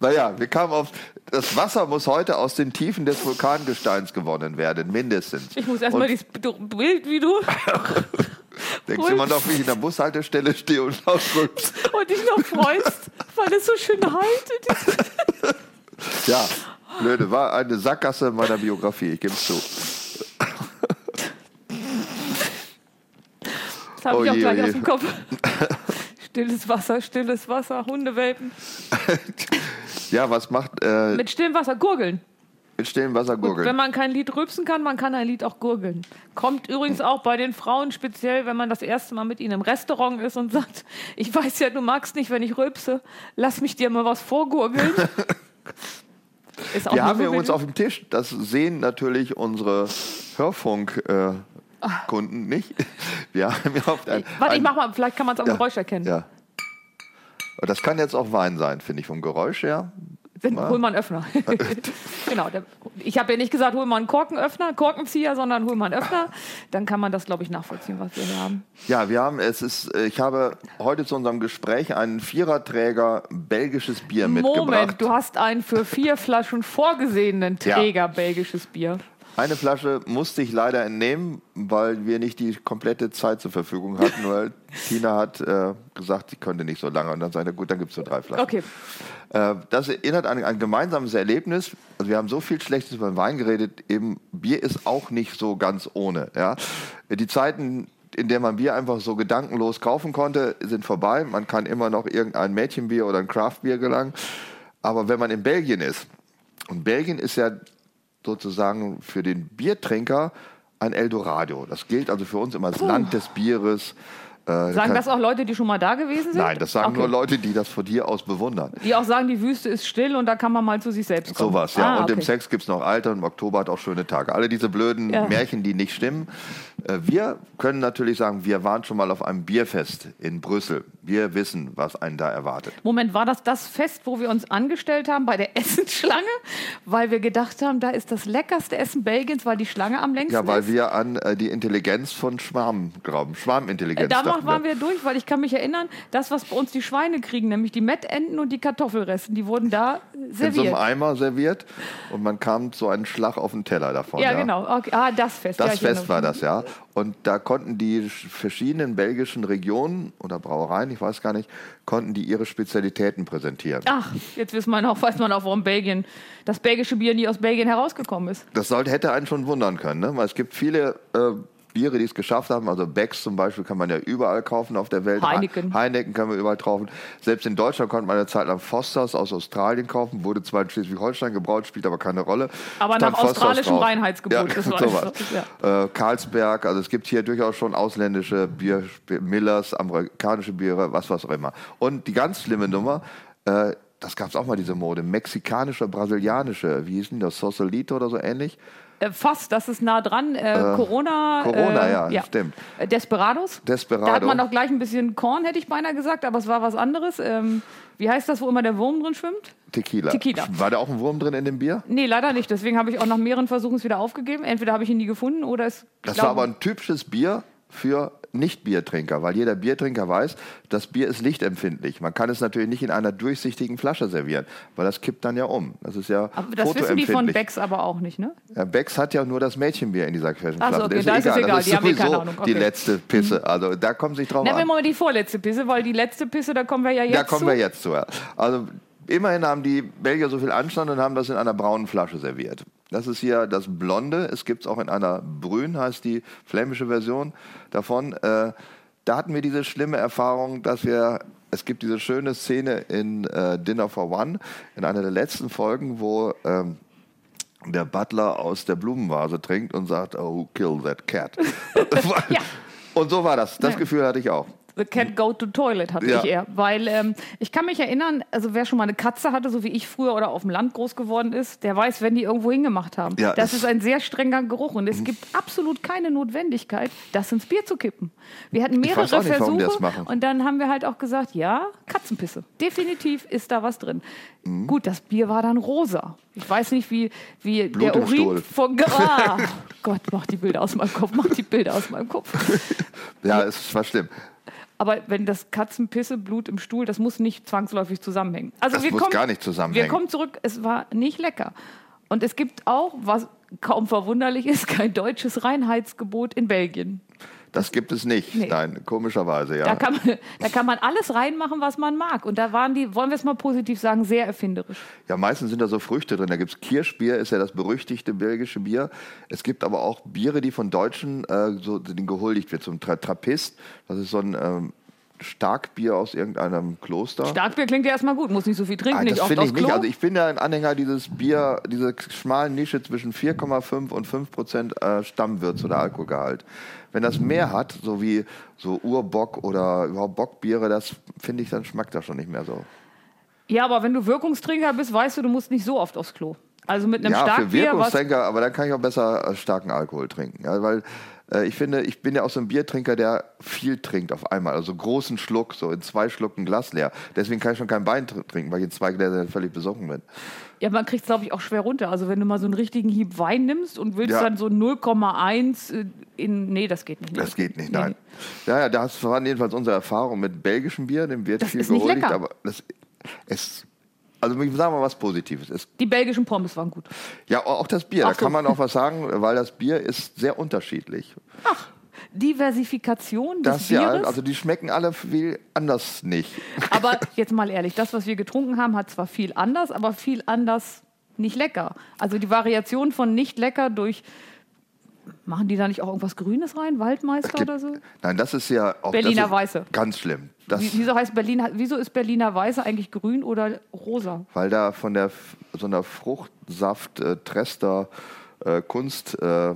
Naja, wir kamen auf. Das Wasser muss heute aus den Tiefen des Vulkangesteins gewonnen werden, mindestens. Ich muss erstmal dieses Bild, wie du <laughs> denkst du immer noch, wie ich in der Bushaltestelle stehe und laut <laughs> rülpse. und dich noch freust, weil es so schön haltet. <laughs> Ja, blöde, war eine Sackgasse meiner Biografie, ich gebe es zu. Das habe Oh ich auch je, gleich je. auf dem Kopf. Stilles Wasser, stilles Wasser, Hundewelpen. <laughs> Ja, was macht äh, Mit stillem Wasser gurgeln. mit stillem Wasser Gut, wenn gurgeln? man kein Lied rülpsen kann, man kann ein Lied auch gurgeln. Kommt übrigens auch bei den Frauen speziell, wenn man das erste Mal mit ihnen im Restaurant ist und sagt, ich weiß ja, du magst nicht, wenn ich rülpse, lass mich dir mal was vorgurgeln. <laughs> Ist auch Wir haben hier uns wie- auf dem Tisch, das sehen natürlich unsere Hörfunk-Kunden nicht. <laughs> Wir haben hier oft ein, Warte, ich ein, mach mal, vielleicht kann man es am Ja, Geräusch erkennen. Ja. Das kann jetzt auch Wein sein, finde ich, vom Geräusch her. Wenn, hol mal einen Öffner. <laughs> genau. Der, ich habe ja nicht gesagt, hol mal einen Korkenöffner, Korkenzieher, sondern hol mal einen Öffner. Dann kann man das, glaube ich, nachvollziehen, was wir hier haben. Ja, wir haben, es ist, ich habe heute zu unserem Gespräch einen Viererträger belgisches Bier mitgebracht. Moment, du hast einen für vier Flaschen vorgesehenen Ja. Träger belgisches Bier. Eine Flasche musste ich leider entnehmen, weil wir nicht die komplette Zeit zur Verfügung hatten, weil <laughs> Tina hat äh, gesagt, sie könnte nicht so lange. Und dann sagte er, gut, dann gibt es nur drei Flaschen. Okay. Äh, das erinnert an ein gemeinsames Erlebnis. Also wir haben so viel Schlechtes über den Wein geredet. Eben Bier ist auch nicht so ganz ohne. Ja? Die Zeiten, in denen man Bier einfach so gedankenlos kaufen konnte, sind vorbei. Man kann immer noch irgendein Mädchenbier oder ein Craftbier gelangen. Aber wenn man in Belgien ist, und Belgien ist ja sozusagen für den Biertrinker ein Eldorado. Das gilt also für uns immer als Land des Bieres. Äh, Sagen das auch Leute, die schon mal da gewesen sind? Nein, das sagen Okay. nur Leute, die das von dir aus bewundern. Die auch sagen, die Wüste ist still und da kann man mal zu sich selbst kommen. Sowas, ja. Ah, und im okay. Sex gibt es noch Alter und im Oktober hat auch schöne Tage. Alle diese blöden Ja. Märchen, die nicht stimmen. Äh, Wir können natürlich sagen, wir waren schon mal auf einem Bierfest in Brüssel. Wir wissen, was einen da erwartet. Moment, war das das Fest, wo wir uns angestellt haben bei der <laughs> Essensschlange? Weil wir gedacht haben, da ist das leckerste Essen Belgiens, weil die Schlange am längsten Ja, weil ist? wir an äh, die Intelligenz von Schwarm glauben. Schwarmintelligenz. Da dachten waren wir. durch, weil ich kann mich erinnern, das, was bei uns die Schweine kriegen, nämlich die Mettenten und die Kartoffelresten, die wurden da in so einem serviert. Eimer serviert und man kam so einen Schlag auf den Teller davon. ja, genau. Okay. Ah, das Fest. ja, Das ich Fest war das, ja. Und da konnten die sch- verschiedenen belgischen Regionen oder Brauereien, ich weiß gar nicht, konnten die ihre Spezialitäten präsentieren. Ach, jetzt weiß man auch, weiß man auch, warum Belgien, das belgische Bier nie aus Belgien herausgekommen ist. Das sollte, hätte einen schon wundern können, ne? weil es gibt viele äh, Biere, die es geschafft haben. Also Becks zum Beispiel kann man ja überall kaufen auf der Welt. Heineken. He- Heineken kann man überall kaufen. Selbst in Deutschland konnte man eine Zeit lang Fosters aus Australien kaufen, wurde zwar in Schleswig-Holstein gebraut, spielt aber keine Rolle. Aber Stand nach Fosters australischem drauf. Reinheitsgebot, Ja, das weiß sowas. ich, Äh, Carlsberg, also es gibt hier durchaus schon ausländische Bier, Millers, amerikanische Biere, was was auch immer. Und die ganz schlimme Nummer, äh, das gab es auch mal diese Mode, mexikanische, brasilianische, wie hieß denn das, Sausalito oder so ähnlich? Äh, fast, das ist nah dran. Äh, Corona. Corona, äh, ja, stimmt. Äh, Desperados. Desperado. Da hat man doch gleich ein bisschen Korn, hätte ich beinahe gesagt, aber es war was anderes. Ähm, wie heißt das, wo immer der Wurm drin schwimmt? Tequila. Tequila. War da auch ein Wurm drin in dem Bier? Nee, leider nicht. Deswegen habe ich auch nach mehreren Versuchen es wieder aufgegeben. Entweder habe ich ihn nie gefunden oder es. Das war aber ein typisches Bier für Nicht-Biertrinker, weil jeder Biertrinker weiß, das Bier ist lichtempfindlich. Man kann es natürlich nicht in einer durchsichtigen Flasche servieren, weil das kippt dann ja um. Das ist ja aber das wissen die von. Becks aber auch nicht, ne? Ja, Becks hat ja nur das Mädchenbier in dieser Flasche. Ach so, okay, da ist es egal, Das die ist haben eh keine Ahnung, die okay. letzte Pisse. Also da kommt sich drauf Nehmen wir an. mal die vorletzte Pisse, weil die letzte Pisse, da kommen wir ja jetzt Da kommen zu. wir jetzt zu. Also immerhin haben die Belgier so viel Anstand und haben das in einer braunen Flasche serviert. Das ist hier das Blonde. Es gibt es auch in einer Brün, heißt die flämische Version davon. Äh, da hatten wir diese schlimme Erfahrung, dass wir es gibt diese schöne Szene in äh, Dinner for One, in einer der letzten Folgen, wo ähm, der Butler aus der Blumenvase trinkt und sagt, oh, who killed that cat? <laughs> <laughs> Ja. Und so war das. Das Ja. Gefühl hatte ich auch. The cat go to toilet hatte Ja. ich eher. Weil ähm, ich kann mich erinnern, also wer schon mal eine Katze hatte, so wie ich früher oder auf dem Land groß geworden ist, der weiß, wenn die irgendwo hingemacht haben. Ja, das ist ein sehr strenger Geruch und es gibt absolut keine Notwendigkeit, das ins Bier zu kippen. Wir hatten mehrere nicht, Versuche und dann haben wir halt auch gesagt, ja, Katzenpisse. Definitiv ist da was drin. Mhm. Gut, das Bier war dann rosa. Ich weiß nicht, wie, wie Blut der Urin Stuhl. von... <laughs> Ah, Gott, mach die Bilder aus meinem Kopf, mach die Bilder aus meinem Kopf. <laughs> Ja, es war schlimm. Aber wenn das Katzenpisse, Blut im Stuhl, das muss nicht zwangsläufig zusammenhängen. Also Das wir muss kommen, gar nicht zusammenhängen. Wir kommen zurück, es war nicht lecker. Und es gibt auch, was kaum verwunderlich ist, <laughs> kein deutsches Reinheitsgebot in Belgien. Das gibt es nicht. Nee. Nein, komischerweise, ja. Da, kann man, da kann man alles reinmachen, was man mag. Und da waren die, wollen wir es mal positiv sagen, sehr erfinderisch. Ja, meistens sind da so Früchte drin. Da gibt es Kirschbier, ist ja das berüchtigte belgische Bier. Es gibt aber auch Biere, die von Deutschen äh, so denen gehuldigt wird. Zum Tra Trappist, das ist so ein ähm, Starkbier aus irgendeinem Kloster. Starkbier klingt ja erstmal gut, muss nicht so viel trinken, Ah, nicht das oft finde aufs ich Klo. nicht. Also ich bin ja ein Anhänger dieses Bier, diese schmalen Nische zwischen 4,5 und 5 Prozent äh, Stammwürz oder Alkoholgehalt. Wenn das mehr hat, so wie so Urbock oder überhaupt Bockbiere, das finde ich, dann schmeckt das schon nicht mehr so. ja, aber wenn du Wirkungstrinker bist, weißt du, du musst nicht so oft aufs Klo. Also mit einem ja, für Starkbier, was Wirkungstrinker, aber dann kann ich auch besser äh, starken Alkohol trinken. Ja, weil äh, ich finde, ich bin ja auch so ein Biertrinker, der viel trinkt auf einmal. Also großen Schluck, so in zwei Schlucken Glas leer. Deswegen kann ich schon kein Wein tr- trinken, weil ich in zwei Gläser völlig besoffen bin. Ja, man kriegt es, glaube ich, auch schwer runter. Also wenn du mal so einen richtigen Hieb Wein nimmst und willst Ja. dann so 0,1 äh, in... Nee, das geht nicht. Das geht nicht, Nee, nein. Ja, ja, das waren jedenfalls unsere Erfahrungen mit belgischem Bier. Dem wird Das viel gehuldigt, lecker. aber das, es, also ich sage mal was Positives. Es, Die belgischen Pommes waren gut. ja, auch das Bier, Ach da so. kann man auch was sagen, weil das Bier ist sehr unterschiedlich. Diversifikation des Das ja, Bieres. also die schmecken alle viel anders nicht. <laughs> aber jetzt mal ehrlich, das, was wir getrunken haben, hat zwar viel anders, aber viel anders nicht lecker. Also die Variation von nicht lecker durch... Machen die da nicht auch irgendwas Grünes rein? Waldmeister Gibt- oder so? Nein, das ist ja auch Berliner ist Weiße. Ganz schlimm. Das, Wie, wieso, heißt Berlin, wieso ist Berliner Weiße eigentlich grün oder rosa? weil da von der so einer Fruchtsaft äh, Trester äh, Kunst, äh,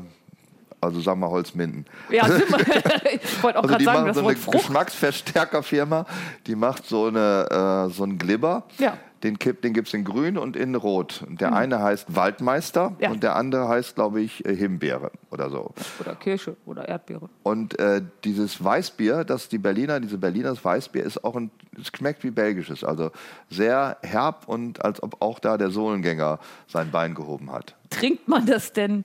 also sagen wir Holzminden. Ja, <laughs> ich wollte auch Also gerade die sagen, machen das so eine Wort Frucht. Geschmacksverstärkerfirma, die macht so, eine, äh, so einen Glibber. Ja. Den, den gibt es in grün und in rot. Und der eine heißt Waldmeister Mhm. Ja. und der andere heißt, glaube ich, äh, Himbeere oder so. Oder Kirsche oder Erdbeere. Und äh, dieses Weißbier, das die Berliner, diese Berliners Weißbier ist auch ein, es schmeckt wie belgisches, also sehr herb und als ob auch da der Sohlengänger sein Bein gehoben hat. Trinkt man das denn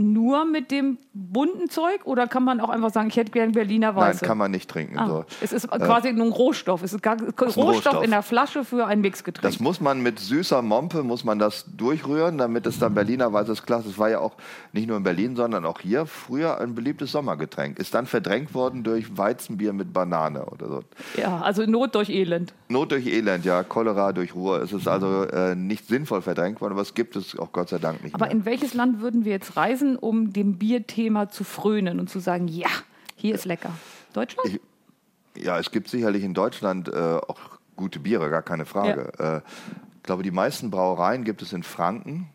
nur mit dem bunten Zeug oder kann man auch einfach sagen, ich hätte gern Berliner Weiße? Nein, kann man nicht trinken. Ah, So. es ist quasi nur ein Rohstoff. Es ist gar, Rohstoff, Rohstoff. in der Flasche für ein Mixgetränk. Das muss man mit süßer Mompe, muss man das durchrühren, damit es dann Berliner weißes Glas, das war ja auch nicht nur in Berlin, sondern auch hier früher ein beliebtes Sommergetränk. Ist dann verdrängt worden durch Weizenbier mit Banane oder so. ja, also Not durch Elend. Not durch Elend, ja, Cholera durch Ruhr. Es ist also äh, nicht sinnvoll verdrängt worden, aber es gibt es auch Gott sei Dank nicht Aber mehr. in welches Land würden wir jetzt reisen, um dem Bierthema zu frönen und zu sagen, ja, hier ist lecker? Deutschland? Ich- Ja, es gibt sicherlich in Deutschland äh, auch gute Biere, gar keine Frage. Äh, ich glaube, die meisten Brauereien gibt es in Franken,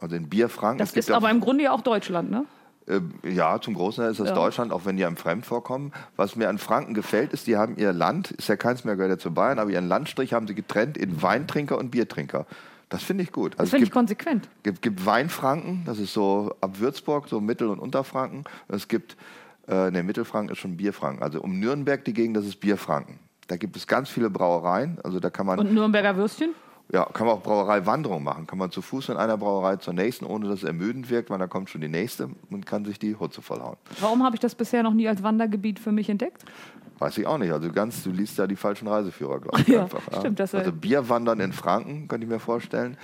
also in Bierfranken. das ist aber im Grunde ja auch Deutschland, ne? Äh, Ja, zum großen Teil ist das Ja. Deutschland, auch wenn die einem fremd vorkommen. Was mir an Franken gefällt, ist, die haben ihr Land, ist ja keins mehr, gehört ja zu Bayern, aber ihren Landstrich haben sie getrennt in Weintrinker und Biertrinker. Das finde ich gut. Das Also finde es ich konsequent. gibt, gibt, gibt Weinfranken, das ist so ab Würzburg, so Mittel- und Unterfranken. Es gibt, äh, ne, Mittelfranken ist schon Bierfranken. Also um Nürnberg die Gegend, das ist Bierfranken. Da gibt es ganz viele Brauereien, also da kann man Und Nürnberger Würstchen? Ja, kann man auch Brauereiwanderung machen. Kann man zu Fuß von einer Brauerei zur nächsten, ohne dass es ermüdend wirkt, weil da kommt schon die nächste und kann sich die Hutze vollhauen. Warum habe ich das bisher noch nie als Wandergebiet für mich entdeckt? Weiß ich auch nicht. Also ganz, du liest da die falschen Reiseführer, glaube ich. Ja, einfach, stimmt, das, äh, also Bierwandern in Franken, könnte ich mir vorstellen.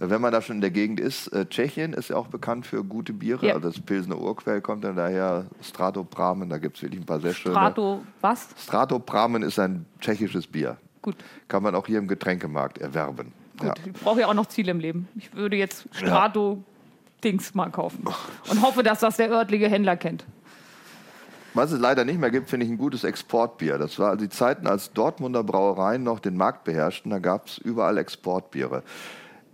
Äh, Wenn man da schon in der Gegend ist, äh, Tschechien ist ja auch bekannt für gute Biere. Ja. Also das Pilsener Urquell kommt dann daher, Stratopramen, da gibt es wirklich ein paar sehr schöne. Strato, was? Stratopramen ist ein tschechisches Bier. Gut. Kann man auch hier im Getränkemarkt erwerben. Ja. Gut, ich brauche ja auch noch Ziele im Leben. Ich würde jetzt Strato-Dings mal kaufen. Und hoffe, dass das der örtliche Händler kennt. Was es leider nicht mehr gibt, finde ich ein gutes Exportbier. Das war die Zeiten, als Dortmunder Brauereien noch den Markt beherrschten. Da gab es überall Exportbiere.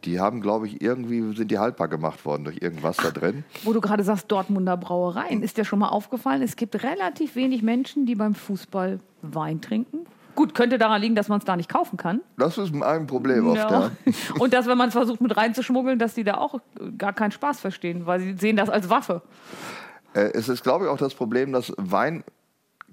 Die haben, glaube ich, irgendwie sind die haltbar gemacht worden durch irgendwas da drin. Wo du gerade sagst, Dortmunder Brauereien. Ist dir schon mal aufgefallen, es gibt relativ wenig Menschen, die beim Fußball Wein trinken? Gut, könnte daran liegen, dass man es da nicht kaufen kann. Das ist ein Problem oft, ja. <laughs> Und dass, wenn man es versucht mit reinzuschmuggeln, dass die da auch gar keinen Spaß verstehen, weil sie sehen das als Waffe. Äh, es ist, glaube ich, auch das Problem, dass Wein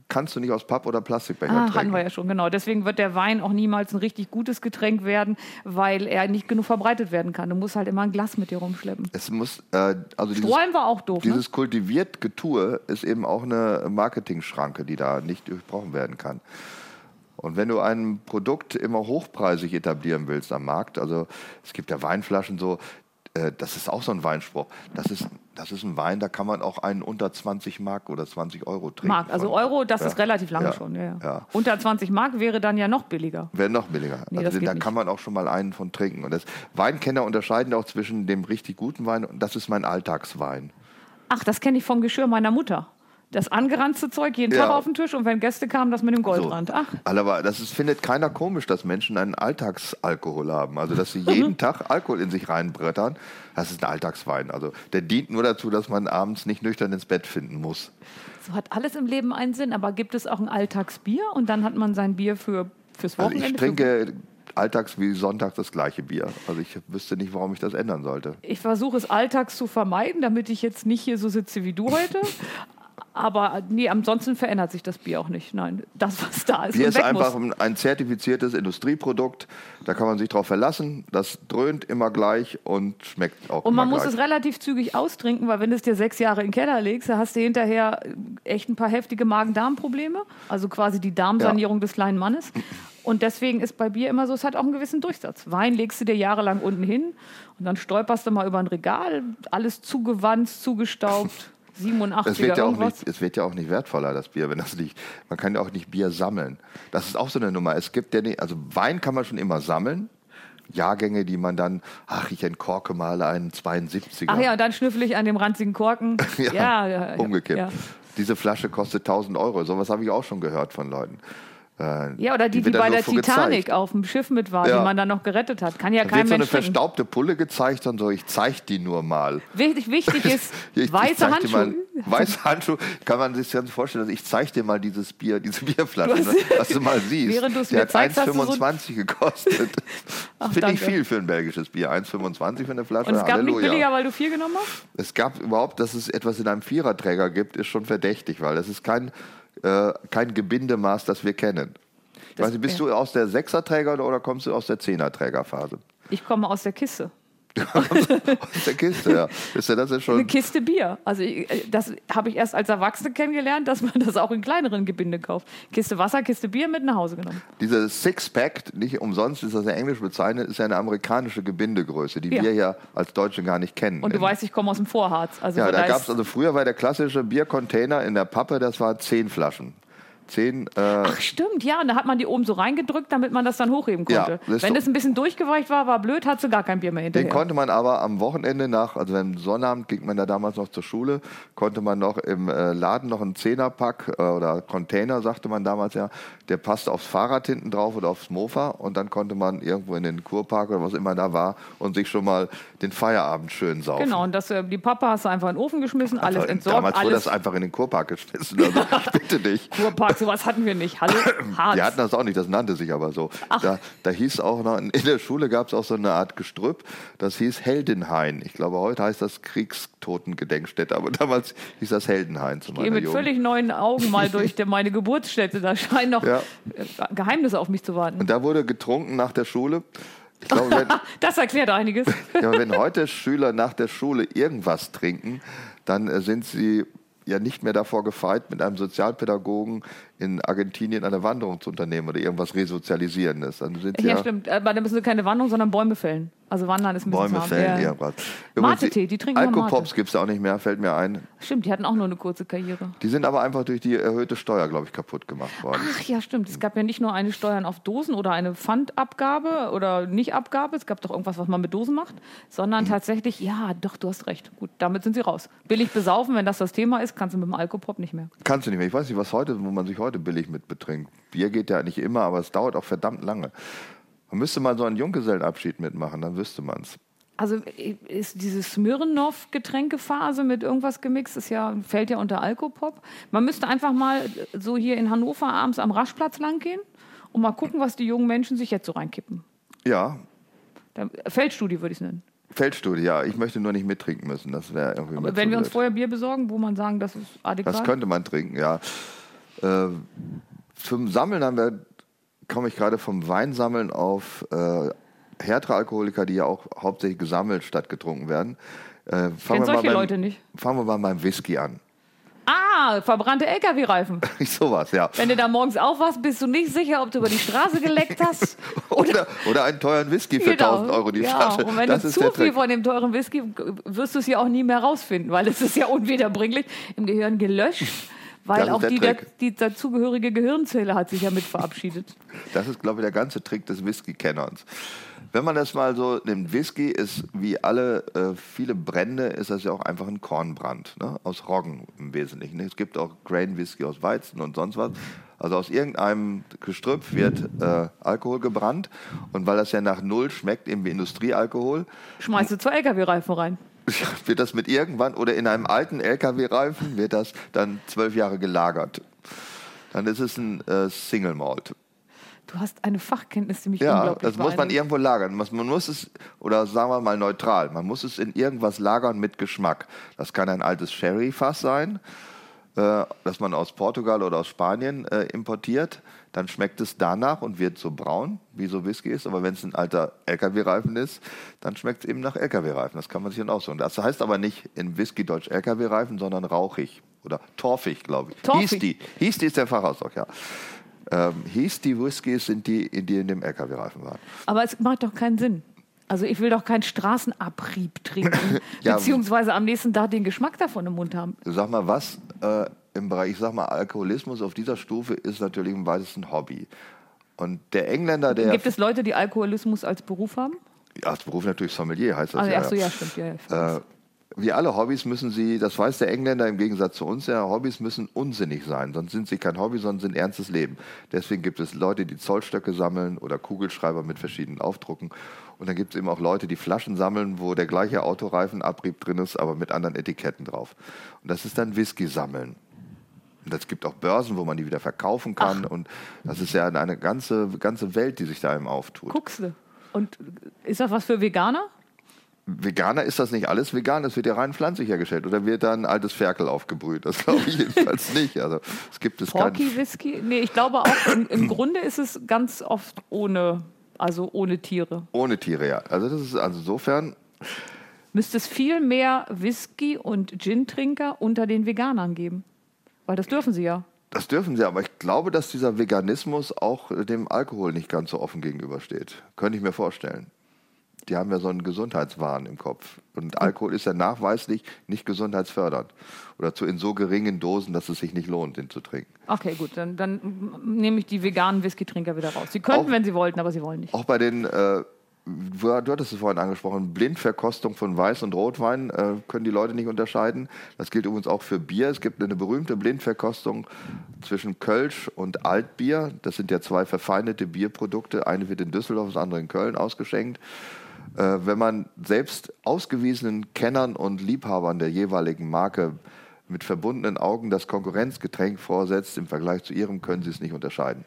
kannst du nicht aus Papp- oder Plastikbecher ah, trinken. hatten wir ja schon, genau. Deswegen wird der Wein auch niemals ein richtig gutes Getränk werden, weil er nicht genug verbreitet werden kann. Du musst halt immer ein Glas mit dir rumschleppen. Es muss, äh, also Strohhalm war auch doof. Ne? Dieses ne? kultiviert Getue ist eben auch eine Marketingschranke, die da nicht durchbrochen werden kann. Und wenn du ein Produkt immer hochpreisig etablieren willst am Markt, also es gibt ja Weinflaschen so, äh, das ist auch so ein Weinspruch. Das ist, das ist ein Wein, da kann man auch einen unter 20 Mark oder 20 Euro trinken. Mark, also Euro, das ja. ist relativ lange ja. schon. Ja, ja. Unter 20 Mark wäre dann ja noch billiger. Wäre noch billiger. Nee, also da kann man auch schon mal einen von trinken. Und das Weinkenner unterscheiden auch zwischen dem richtig guten Wein und das ist mein Alltagswein. Ach, das kenne ich vom Geschirr meiner Mutter das angeranzte Zeug jeden Tag auf den Tisch und wenn Gäste kamen, das mit dem Goldrand. So. Ach. Aber das ist, findet keiner komisch, dass Menschen einen Alltagsalkohol haben. Also, dass sie jeden. <laughs> Tag Alkohol in sich reinbrettern. Das ist ein Alltagswein. Also, der dient nur dazu, dass man abends nicht nüchtern ins Bett finden muss. So hat alles im Leben einen Sinn. Aber gibt es auch ein Alltagsbier und dann hat man sein Bier für, fürs Wochenende? Also ich trinke alltags wie sonntags das gleiche Bier. Also ich wüsste nicht, warum ich das ändern sollte. Ich versuche es alltags zu vermeiden, damit ich jetzt nicht hier so sitze wie du heute. <laughs> Aber nee, ansonsten verändert sich das Bier auch nicht. Nein, das, was da ist. Bier ist einfach muss. ein zertifiziertes Industrieprodukt. Da kann man sich drauf verlassen. Das dröhnt immer gleich und schmeckt auch Und man muss gleich. es relativ zügig austrinken, weil wenn du es dir sechs Jahre in den Keller legst, dann hast du hinterher echt ein paar heftige Magen-Darm-Probleme. Also quasi die Darmsanierung ja. des kleinen Mannes. Und deswegen ist bei Bier immer so, es hat auch einen gewissen Durchsatz. Wein legst du dir jahrelang unten hin und dann stolperst du mal über ein Regal, alles zugewanzt, zugestaubt. 87 es wird, ja auch nicht, es wird ja auch nicht wertvoller, das Bier, wenn das nicht. Man kann ja auch nicht Bier sammeln. Das ist auch so eine Nummer. Es gibt ja nicht, also Wein kann man schon immer sammeln. Jahrgänge, die man dann, ach, ich entkorke mal einen 72er. Ach ja, und dann schnüffel ich an dem ranzigen Korken. <laughs> ja, ja, ja, umgekippt. Ja. Diese Flasche kostet 1000 Euro. Sowas habe ich auch schon gehört von Leuten. Äh, ja, oder die, die, die bei der Titanic gezeigt. auf dem Schiff mit war, ja. die man dann noch gerettet hat. Kann ja da kein wird so eine verstaubte Pulle gezeigt und so, ich zeige die nur mal. Wichtig, wichtig <laughs> ist ich, weiße Handschuhe. Mal, weiße Handschuhe, kann man sich ganz vorstellen, dass ich zeige dir mal dieses Bier, diese Bierflasche, du hast, dass du mal siehst. Während Die hat 1,25 so gekostet. <laughs> Finde ich viel für ein belgisches Bier. 1,25 für eine Flasche. Und es gab Halleluja. nicht billiger, weil du vier genommen hast? Es gab überhaupt, dass es etwas in einem Viererträger gibt, ist schon verdächtig, weil das ist kein, äh, kein Gebindemaß, das wir kennen. Das, weiß bist du aus der Sechserträger oder kommst du aus der Zehnerträgerphase? Ich komme aus der Kiste. <laughs> aus der Kiste, ja. Ist ja das ist schon Eine Kiste Bier. Also äh, das habe ich erst als Erwachsene kennengelernt, dass man das auch in kleineren Gebinde kauft. Kiste Wasser, Kiste Bier mit nach Hause genommen. Dieses Sixpack, nicht umsonst ist das ja englisch bezeichnet, ist ja eine amerikanische Gebindegröße, die ja. wir ja als Deutsche gar nicht kennen. Und du weißt, ich komme aus dem Vorharz. Also ja, da gab es, also früher war der klassische Biercontainer in der Pappe, das war zehn Flaschen zehn. Äh Ach stimmt, ja, und da hat man die oben so reingedrückt, damit man das dann hochheben konnte. Ja, Wenn es ein bisschen durchgeweicht war, war blöd, hat sie gar kein Bier mehr hinterher. Den konnte man aber am Wochenende nach, also wenn Sonnabend ging man da damals noch zur Schule, konnte man noch im äh, Laden noch einen Zehnerpack äh, oder Container, sagte man damals ja, der passte aufs Fahrrad hinten drauf oder aufs Mofa und dann konnte man irgendwo in den Kurpark oder was immer da war und sich schon mal den Feierabend schön saufen. Genau, und das, äh, die Papa hast du einfach in den Ofen geschmissen, alles also, entsorgt. Damals alles wurde das einfach in den Kurpark geschmissen, also ich <laughs> bitte dich. Kurpark sowas hatten wir nicht. Hallo, <coughs> Harz. Die hatten das auch nicht, das nannte sich aber so. Da, da hieß auch noch, in der Schule gab es auch so eine Art Gestrüpp, das hieß Heldenhain. Ich glaube, heute heißt das Kriegstotengedenkstätte, aber <laughs> damals hieß das Heldenhain zu meiner Ich gehe mit Jugend. völlig neuen Augen mal durch meine Geburtsstätte, da scheinen noch ja. Geheimnisse auf mich zu warten. Und da wurde getrunken nach der Schule. Glaube, wenn, <laughs> das erklärt einiges. <laughs> Ja, wenn heute Schüler nach der Schule irgendwas trinken, dann äh, sind sie ja nicht mehr davor gefeit, mit einem Sozialpädagogen in Argentinien eine Wanderung zu unternehmen oder irgendwas Resozialisierendes. Dann sind ja, ja, stimmt. Aber dann müssen sie keine Wanderung, sondern Bäume fällen. Also wandern ist ein bisschen Bäume fällen, ja. ja Mate-Tee, die trinken Alkopops gibt es auch nicht mehr, fällt mir ein. Stimmt, die hatten auch nur eine kurze Karriere. Die sind aber einfach durch die erhöhte Steuer, glaube ich, kaputt gemacht worden. Ach ja, stimmt. Es gab ja nicht nur eine Steuern auf Dosen oder eine Pfandabgabe oder Nichtabgabe. Es gab doch irgendwas, was man mit Dosen macht. Sondern mhm. tatsächlich, ja, doch, du hast recht. Gut, damit sind sie raus. Billig besaufen, wenn das das Thema ist, kannst du mit dem Alkopop nicht mehr. Kannst du nicht mehr. Ich weiß nicht, was heute, wo man sich heute billig mit betrinkt. Bier geht ja nicht immer, aber es dauert auch verdammt lange. Man müsste mal so einen Junggesellenabschied mitmachen, dann wüsste man es. Also ist diese Smirnoff-Getränkephase mit irgendwas gemixt, ist ja, fällt ja unter Alkopop. Man müsste einfach mal so hier in Hannover abends am Raschplatz langgehen und mal gucken, was die jungen Menschen sich jetzt so reinkippen. Ja, Da, Feldstudie würde ich es nennen. Feldstudie, ja. Ich möchte nur nicht mittrinken müssen. Das wäre irgendwie Aber wenn wir uns vorher Bier besorgen, wo man sagen, das ist adäquat. Das könnte man trinken, ja. Äh, zum Sammeln haben wir, komme ich gerade vom Weinsammeln auf äh, härtere Alkoholiker, die ja auch hauptsächlich gesammelt statt getrunken werden. Äh, fangen, wir mal solche beim, Leute nicht. fangen wir mal beim Whisky an. Ah, verbrannte LKW-Reifen. <laughs> Sowas, ja. Wenn du da morgens aufwachst, bist du nicht sicher, ob du über die Straße geleckt hast. <laughs> Oder, oder einen teuren Whisky für 1000 Euro die ja. Flasche. Und wenn das du zu viel von dem teuren Whisky, wirst du es ja auch nie mehr rausfinden, weil es ist ja unwiederbringlich im Gehirn gelöscht, weil auch die, der, die dazugehörige Gehirnzelle hat sich ja mit verabschiedet. <laughs> Das ist, glaube ich, der ganze Trick des Whisky-Kenners. Wenn man das mal so nimmt, Whisky ist wie alle äh, viele Brände, ist das ja auch einfach ein Kornbrand, ne? aus Roggen im Wesentlichen. Es gibt auch Grain Whisky aus Weizen und sonst was. Also aus irgendeinem Gestrüpp wird äh, Alkohol gebrannt und weil das ja nach Null schmeckt, eben wie Industriealkohol, Schmeißt du zwei LKW-Reifen rein. <laughs> wird das mit irgendwann oder in einem alten LKW-Reifen wird das dann zwölf Jahre gelagert. Dann ist es ein äh, Single Malt. Du hast eine Fachkenntnis, die mich Ja, unglaublich das muss man irgendwo lagern. Man man muss es, oder sagen wir mal neutral, man muss es in irgendwas lagern mit Geschmack. Das kann ein altes Sherry-Fass sein, äh, das man aus Portugal oder aus Spanien äh, importiert. Dann schmeckt es danach und wird so braun, wie so Whisky ist. Aber wenn es ein alter LKW-Reifen ist, dann schmeckt es eben nach LKW-Reifen. Das kann man sich dann aussuchen. Das heißt aber nicht in Whisky Deutsch LKW-Reifen, sondern rauchig oder torfig, glaube ich. Torfig. Hieß die. Hieß die ist der Fachausdruck, ja. Ähm, hieß die Whiskys sind die, die in dem LKW-Reifen waren. Aber es macht doch keinen Sinn. Also ich will doch keinen Straßenabrieb trinken, <laughs> Ja. beziehungsweise am nächsten Tag den Geschmack davon im Mund haben. Sag mal, was äh, im Bereich, ich sag mal, Alkoholismus auf dieser Stufe ist natürlich im weitesten Hobby. Und der Engländer, der Gibt es Leute, die Alkoholismus als Beruf haben? ja, als Beruf natürlich Sommelier heißt das Also, ja. ach so, ja, stimmt. Ja. Äh, wie alle Hobbys müssen sie, das weiß der Engländer im Gegensatz zu uns, ja, Hobbys müssen unsinnig sein, sonst sind sie kein Hobby, sondern sind ernstes Leben. Deswegen gibt es Leute, die Zollstöcke sammeln oder Kugelschreiber mit verschiedenen Aufdrucken. Und dann gibt es eben auch Leute, die Flaschen sammeln, wo der gleiche Autoreifenabrieb drin ist, aber mit anderen Etiketten drauf. Und das ist dann Whisky sammeln. Und es gibt auch Börsen, wo man die wieder verkaufen kann. Und das ist ja eine ganze, ganze Welt, die sich da einem auftut. Guckst du. Und ist das was für Veganer? Veganer ist das nicht alles vegan, das wird ja rein pflanzlich hergestellt. Oder wird da ein altes Ferkel aufgebrüht? Das glaube ich <laughs> jedenfalls nicht. Also es gibt es. Porky Whisky? Nee, ich glaube auch, im, im Grunde ist es ganz oft ohne, also ohne Tiere. Ohne Tiere, ja. Also das ist also insofern, Müsste es viel mehr Whisky- und Gin-Trinker unter den Veganern geben. Weil das dürfen sie ja. das dürfen sie, aber ich glaube, dass dieser Veganismus auch dem Alkohol nicht ganz so offen gegenübersteht. Könnte ich mir vorstellen. Die haben ja so einen Gesundheitswahn im Kopf. Und Alkohol ist ja nachweislich nicht gesundheitsfördernd. Oder zu in so geringen Dosen, dass es sich nicht lohnt, den zu trinken. Okay, gut, dann, dann nehme ich die veganen Whisky-Trinker wieder raus. Sie könnten, Auch- wenn sie wollten, aber sie wollen nicht. Auch bei den, äh, du hattest es vorhin angesprochen, Blindverkostung von Weiß- und Rotwein äh, können die Leute nicht unterscheiden. Das gilt übrigens auch für Bier. Es gibt eine berühmte Blindverkostung zwischen Kölsch und Altbier. Das sind ja zwei verfeindete Bierprodukte. Eine wird in Düsseldorf, das andere in Köln ausgeschenkt. Äh, wenn man selbst ausgewiesenen Kennern und Liebhabern der jeweiligen Marke mit verbundenen Augen das Konkurrenzgetränk vorsetzt, im Vergleich zu ihrem können sie es nicht unterscheiden.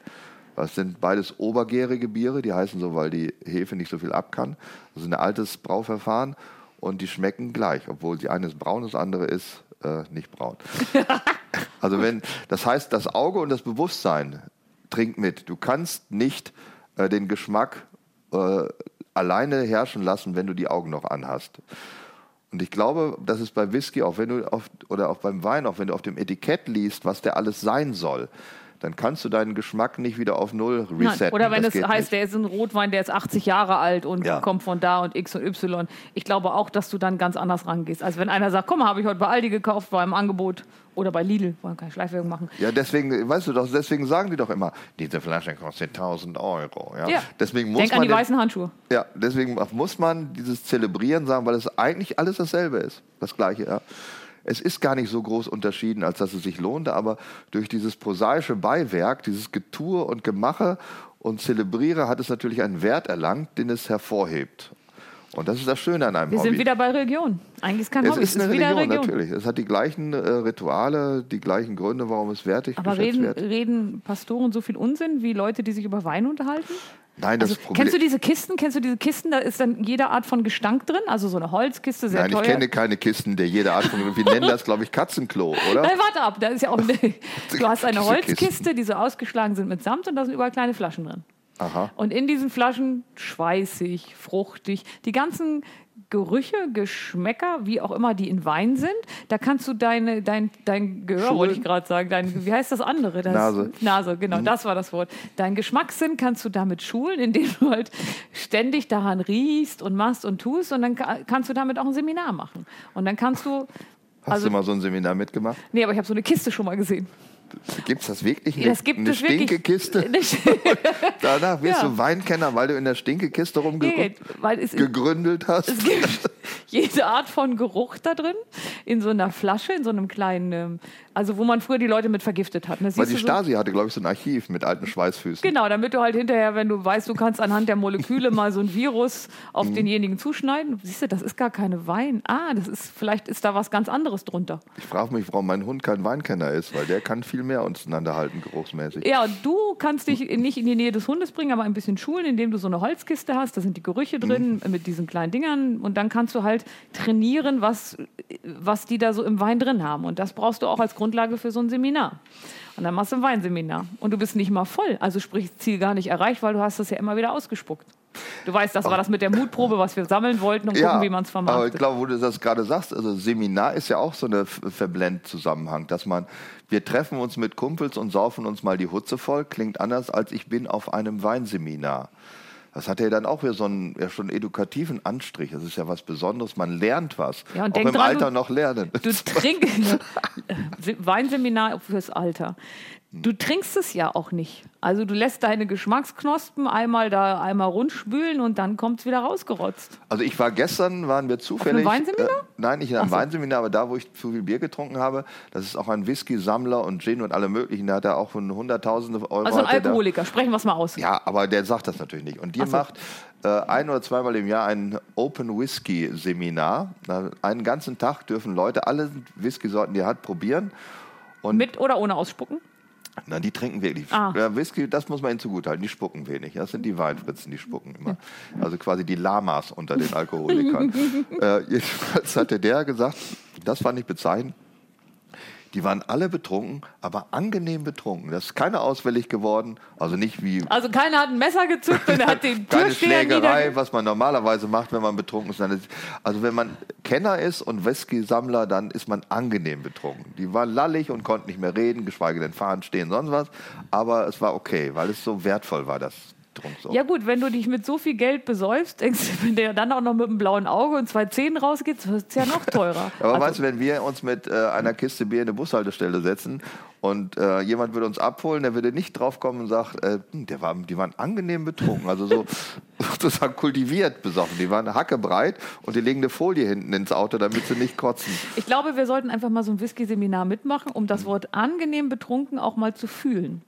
Das sind beides obergärige Biere, die heißen so, weil die Hefe nicht so viel ab kann. Das ist ein altes Brauverfahren und die schmecken gleich, obwohl die eine ist braun, das andere ist äh, nicht braun. <laughs> also wenn, das heißt, das Auge und das Bewusstsein trinkt mit. Du kannst nicht äh, den Geschmack äh, alleine herrschen lassen, wenn du die Augen noch anhast. Und ich glaube, das ist bei Whisky, auch wenn du auf, oder auch beim Wein, auch wenn du auf dem Etikett liest, was der alles sein soll, dann kannst du deinen Geschmack nicht wieder auf Null Nein. resetten. Oder wenn Das es heißt, nicht. der ist ein Rotwein, der ist 80 Jahre alt und Ja. kommt von da und X und Y. Ich glaube auch, dass du dann ganz anders rangehst. Also wenn einer sagt, komm mal, habe ich heute bei Aldi gekauft, war im Angebot. Oder bei Lidl, wollen keine Schleifwerbung machen. Ja, deswegen, weißt du doch, deswegen sagen die doch immer, diese Flasche kostet 1000 Euro. Ja? Ja. Deswegen muss Denk an man die den- weißen Handschuhe. Ja, deswegen muss man dieses Zelebrieren sagen, weil es eigentlich alles dasselbe ist. Das Gleiche, ja. Es ist gar nicht so groß unterschieden, als dass es sich lohnte, aber durch dieses prosaische Beiwerk, dieses Getue und Gemache und Zelebriere hat es natürlich einen Wert erlangt, den es hervorhebt. Und das ist das Schöne an einem Wir Hobby. sind wieder bei Religion. Eigentlich ist kein es Hobby, ist es eine ist wieder Religion, Religion. natürlich. Es hat die gleichen äh, Rituale, die gleichen Gründe, warum es wertig Aber geschätzt reden, wird. reden Pastoren so viel Unsinn wie Leute, die sich über Wein unterhalten? Nein, das Also, Problem. kennst du diese Kisten? Kennst du diese Kisten? Da ist dann jede Art von Gestank drin. Also so eine Holzkiste, sehr Nein, teuer. ich kenne keine Kisten, der jede Art von. Wir nennen das, glaube ich, Katzenklo, oder? Nein, warte ab. Da ist ja auch eine, <laughs> du hast eine Diese Holzkiste, Kisten. die so ausgeschlagen sind mit Samt und da sind überall kleine Flaschen drin. Aha. Und in diesen Flaschen schweißig, fruchtig, die ganzen Gerüche, Geschmäcker, wie auch immer, die in Wein sind, da kannst du deine, dein, dein Gehör, wollte ich gerade sagen, dein, wie heißt das andere? Das, Nase. Nase, genau, das war das Wort. Dein Geschmackssinn kannst du damit schulen, indem du halt ständig daran riechst und machst und tust und dann ka- kannst du damit auch ein Seminar machen. Und dann kannst du, Hast also, du mal so ein Seminar mitgemacht? nee, aber ich habe so eine Kiste schon mal gesehen. Gibt es das wirklich? Eine, Das gibt eine es. Stinkekiste? <laughs> Nicht- <laughs> Danach wirst Ja. du Weinkenner, weil du in der Stinkekiste Nee, rumgegründet weil es, hast. es gibt <laughs> jede Art von Geruch da drin, in so einer Flasche, in so einem kleinen, ähm, also wo man früher die Leute mit vergiftet hat. Ne? Weil die du so- Stasi hatte, glaube ich, so ein Archiv mit alten Schweißfüßen. Genau, damit du halt hinterher, wenn du weißt, du kannst anhand der Moleküle mal so ein Virus Mhm. auf denjenigen zuschneiden. Siehst du, das ist gar keine Wein. Ah, das ist, vielleicht ist da was ganz anderes drunter. Ich frage mich, warum mein Hund kein Weinkenner ist, weil der kann viel mehr auseinanderhalten, geruchsmäßig. Ja, und du kannst dich nicht in die Nähe des Hundes bringen, aber ein bisschen schulen, indem du so eine Holzkiste hast. Da sind die Gerüche drin Mhm. mit diesen kleinen Dingern. Und dann kannst du halt trainieren, was, was die da so im Wein drin haben. Und das brauchst du auch als Grundlage für so ein Seminar. Und dann machst du ein Weinseminar. Und du bist nicht mal voll. Also sprich, Ziel gar nicht erreicht, weil du hast das ja immer wieder ausgespuckt. Du weißt, das war das mit der Mutprobe, was wir sammeln wollten und gucken, wie man es aber ich vermarktet. glaube, wo du das gerade sagst, also Seminar ist ja auch so ein Verblendzusammenhang, dass man, wir treffen uns mit Kumpels und saufen uns mal die Hutze voll, klingt anders als ich bin auf einem Weinseminar. Das hat ja dann auch wieder so einen ja, schon edukativen Anstrich. Das ist ja was Besonderes. Man lernt was. Ja, und auch im dran, Alter du- noch lernen. Du <laughs> trinkst <laughs> Weinseminar fürs Alter. Du trinkst es ja auch nicht. Also du lässt deine Geschmacksknospen einmal da einmal rundspülen und dann kommt es wieder rausgerotzt. Also ich war gestern, waren wir zufällig. Weinseminar? Äh, nein, nicht in einem so. Weinseminar, aber da, wo ich zu viel Bier getrunken habe, das ist auch ein Whisky-Sammler und Gin und alle möglichen. Da hat er auch von hunderttausende Euro. Also ein hat er da- Alkoholiker, sprechen wir es mal aus. Ja, aber der sagt das natürlich nicht. Und die so. macht äh, ein oder zweimal im Jahr ein Open Whisky Seminar. Da einen ganzen Tag dürfen Leute alle Whisky-Sorten, die er hat, probieren. Mit oder ohne Ausspucken? Na, die trinken wirklich. Ah. Ja, Whisky, das muss man ihnen zugutehalten. Die spucken wenig. Das sind die Weinfritzen, die spucken immer. Also quasi die Lamas unter den Alkoholikern. <laughs> äh, jedenfalls hatte der gesagt, das fand ich bezeichnend. Die waren alle betrunken, aber angenehm betrunken. Das ist keiner ausfällig geworden. Also nicht wie Also keiner hat ein Messer gezückt und <laughs> hat den keine Türsteher Schlägerei, was man normalerweise macht, wenn man betrunken ist- Also wenn man Kenner ist und Whisky-Sammler, dann ist man angenehm betrunken. Die waren lallig und konnten nicht mehr reden, geschweige denn fahren, stehen, sonst was. Aber es war okay, weil es so wertvoll war, das So. Ja gut, wenn du dich mit so viel Geld besäufst, denkst du, wenn der dann auch noch mit einem blauen Auge und zwei Zähnen rausgeht, wird es ja noch teurer. <laughs> Aber Also- weißt du, wenn wir uns mit äh, einer Kiste Bier in eine Bushaltestelle setzen und äh, jemand würde uns abholen, der würde nicht drauf kommen und sagt, äh, hm, der war, die waren angenehm betrunken, also so <laughs> sozusagen kultiviert besoffen. Die waren hackebreit und die legen eine Folie hinten ins Auto, damit sie nicht kotzen. Ich glaube, wir sollten einfach mal so ein Whisky-Seminar mitmachen, um das Wort angenehm betrunken auch mal zu fühlen.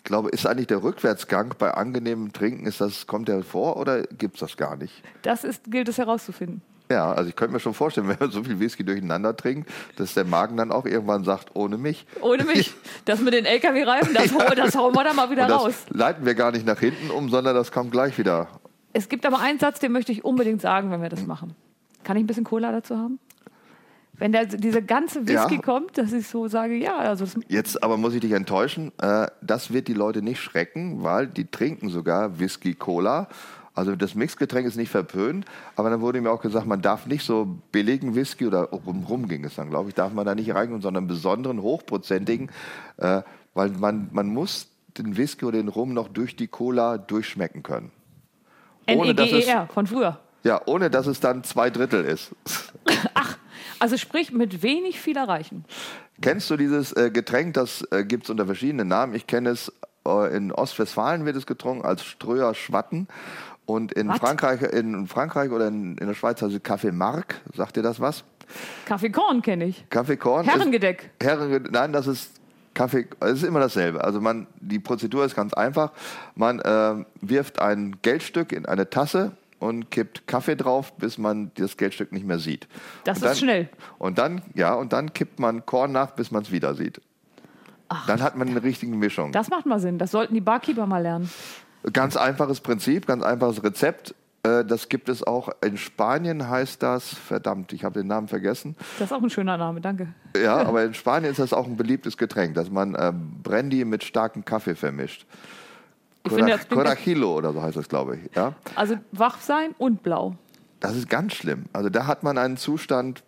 Ich glaube, ist eigentlich der Rückwärtsgang bei angenehmem Trinken, ist das, kommt der vor oder gibt es das gar nicht? Das ist, gilt es herauszufinden. Ja, also ich könnte mir schon vorstellen, <laughs> wenn man so viel Whisky durcheinander trinkt, dass der Magen dann auch irgendwann sagt, ohne mich. Ohne mich. <laughs> Das mit den LKW-Reifen, das, <laughs> hau- das hauen wir da mal wieder Und das raus. leiten wir gar nicht nach hinten um, sondern das kommt gleich wieder. Es gibt aber einen Satz, den möchte ich unbedingt sagen, wenn wir das machen. Kann ich ein bisschen Cola dazu haben? Wenn der, diese ganze Whisky Ja. kommt, dass ich so sage, ja, also Jetzt aber muss ich dich enttäuschen, äh, das wird die Leute nicht schrecken, weil die trinken sogar Whisky Cola. Also das Mixgetränk ist nicht verpönt, aber dann wurde mir auch gesagt, man darf nicht so billigen Whisky oder rum, rum ging es dann, glaube ich, darf man da nicht reingehen, sondern besonderen, hochprozentigen, äh, weil man, man muss den Whisky oder den Rum noch durch die Cola durchschmecken können. Ohne dass es, N-E-G-E-R von früher. ja, ohne dass es dann zwei Drittel ist. <laughs> Also sprich, mit wenig viel erreichen. Kennst du dieses äh, Getränk? Das äh, gibt es unter verschiedenen Namen. Ich kenne es, äh, in Ostwestfalen wird es getrunken als Ströer Schwatten. Und in? Frankreich, in Frankreich oder in, in der Schweiz heißt es Kaffee Mark. Sagt dir das was? Kaffee Korn kenne ich. Kaffee Korn. ist- Herrengedeck. Herrengedeck. Nein, das ist Kaffee. Es ist immer dasselbe. Also man, die Prozedur ist ganz einfach. Man ähm, wirft ein Geldstück in eine Tasse und kippt Kaffee drauf, bis man das Geldstück nicht mehr sieht. Das und dann, ist schnell. Und dann, ja, und dann kippt man Korn nach, bis man es wieder sieht. Dann hat man eine richtige Mischung. Das macht mal Sinn. Das sollten die Barkeeper mal lernen. Ganz einfaches Prinzip, ganz einfaches Rezept. Äh, Das gibt es auch in Spanien, heißt das, verdammt, ich habe den Namen vergessen. Das ist auch ein schöner Name, danke. Ja, <laughs> aber in Spanien ist das auch ein beliebtes Getränk, dass man ähm, Brandy mit starkem Kaffee vermischt. Ich finde, Cora- das klingt- Corajillo oder so heißt das, glaube ich. Ja? Also wach sein und blau. Das ist ganz schlimm. Also da hat man einen Zustand,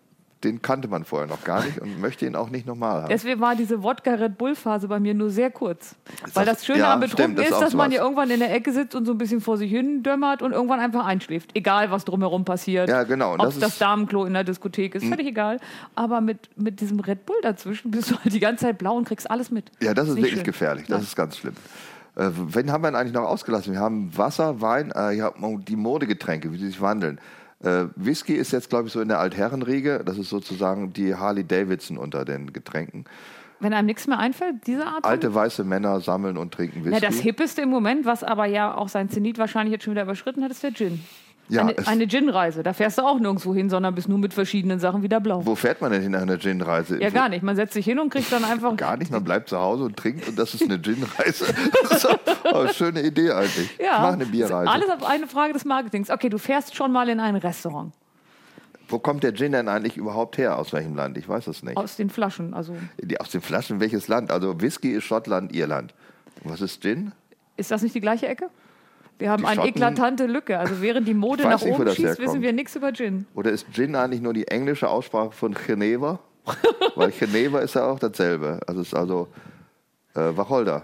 den kannte man vorher noch gar nicht und möchte ihn auch nicht nochmal haben. Deswegen war diese Wodka-Red Bull-Phase bei mir nur sehr kurz. Weil das- das Schöne ja, am Betrunken stimmt, ist ist, dass man ja irgendwann in der Ecke sitzt und so ein bisschen vor sich hin dömmert und irgendwann einfach einschläft. Egal, was drumherum passiert. Ja, genau. Und Ob das das, ist- Hm. Damenklo in der Diskothek ist, völlig egal. Aber mit, mit diesem Red Bull dazwischen bist du halt die ganze Zeit blau und kriegst alles mit. Ja, das ist nicht wirklich schön. gefährlich. Das Nein. ist ganz schlimm. Äh, wen haben wir denn eigentlich noch ausgelassen? Wir haben Wasser, Wein, äh, ja, die Modegetränke, wie sie sich wandeln. Äh, Whisky ist jetzt, glaube ich, so in der Altherrenriege. Das ist sozusagen die Harley Davidson unter den Getränken. Wenn einem nichts mehr einfällt, diese Art von Alte weiße Männer sammeln und trinken Whisky. Ja, das Hippeste im Moment, was aber ja auch sein Zenit wahrscheinlich jetzt schon wieder überschritten hat, ist der Gin. Ja, eine eine Gin-Reise. Da fährst du auch nirgendwo hin, sondern bist nur mit verschiedenen Sachen wieder blau. Wo fährt man denn hin nach einer Gin-Reise? Ja, gar nicht. Man setzt sich hin und kriegt dann einfach. Gar nicht, man bleibt zu Hause und trinkt und das ist eine Gin-Reise. <laughs> Das ist doch eine schöne Idee eigentlich. Ja, Ich mache eine Bierreise. Alles auf eine Frage des Marketings. Okay, du fährst schon mal in ein Restaurant Wo kommt der Gin denn eigentlich überhaupt her? Aus welchem Land? Ich weiß es nicht. aus den Flaschen. Also Die, aus den Flaschen, welches Land? Also Whisky ist Schottland, Irland. Was ist Gin? ist das nicht die gleiche Ecke? Wir haben Die eine Schotten- eklatante Lücke. Also während die <laughs> Mode nach nicht, oben das schießt, herkommt. wissen wir nichts über Gin. Oder ist Gin eigentlich nur die englische Aussprache von Geneva? <laughs> Weil Geneva ist ja auch dasselbe. Also es ist also äh, Wacholder.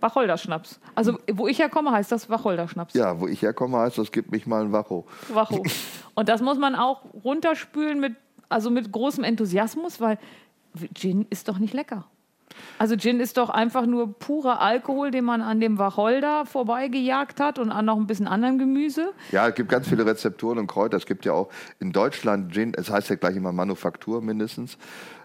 Wacholderschnaps. Also wo ich herkomme, heißt das Wacholderschnaps. Ja, wo ich herkomme, heißt das, gib mich mal ein Wacho. Wacho. <laughs> Und das muss man auch runterspülen mit, also mit großem Enthusiasmus, weil Gin ist doch nicht lecker. Also Gin ist doch einfach nur purer Alkohol, den man an dem Wacholder vorbeigejagt hat und an noch ein bisschen anderem Gemüse. Ja, es gibt ganz viele Rezepturen und Kräuter. Es gibt ja auch in Deutschland Gin, es heißt ja gleich immer Manufaktur mindestens,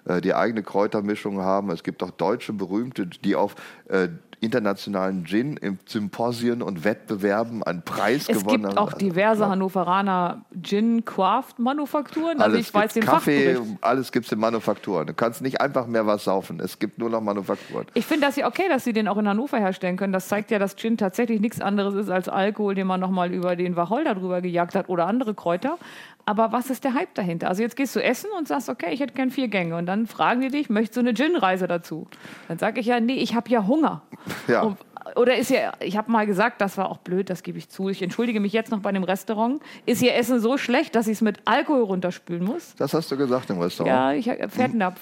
äh, die eigene Kräutermischung haben. Es gibt auch deutsche berühmte, die auf äh, internationalen Gin im Symposien und Wettbewerben einen Preis Es gewonnen gibt haben. auch diverse Hannoveraner Gin-Craft-Manufakturen. Also Alles ich weiß gibt den Kaffee, Fachbericht. alles gibt es in Manufakturen. Du kannst nicht einfach mehr was saufen. Es gibt nur noch Manufakturen. Ich finde das ja okay, dass sie den auch in Hannover herstellen können. Das zeigt ja, dass Gin tatsächlich nichts anderes ist als Alkohol, den man nochmal über den Wacholder drüber gejagt hat oder andere Kräuter. Aber was ist der Hype dahinter? Also jetzt gehst du essen und sagst, okay, ich hätte gern vier Gänge. Und dann fragen die dich, möchtest du eine Gin-Reise dazu? Dann sage ich ja, nee, ich habe ja Hunger. Ja. Und, oder ist ja, ich habe mal gesagt, das war auch blöd, das gebe ich zu. Ich entschuldige mich jetzt noch bei dem Restaurant. Ist ihr Essen so schlecht, dass ich es mit Alkohol runterspülen muss? Das hast du gesagt im Restaurant. Ja, ich äh, Fettnapf.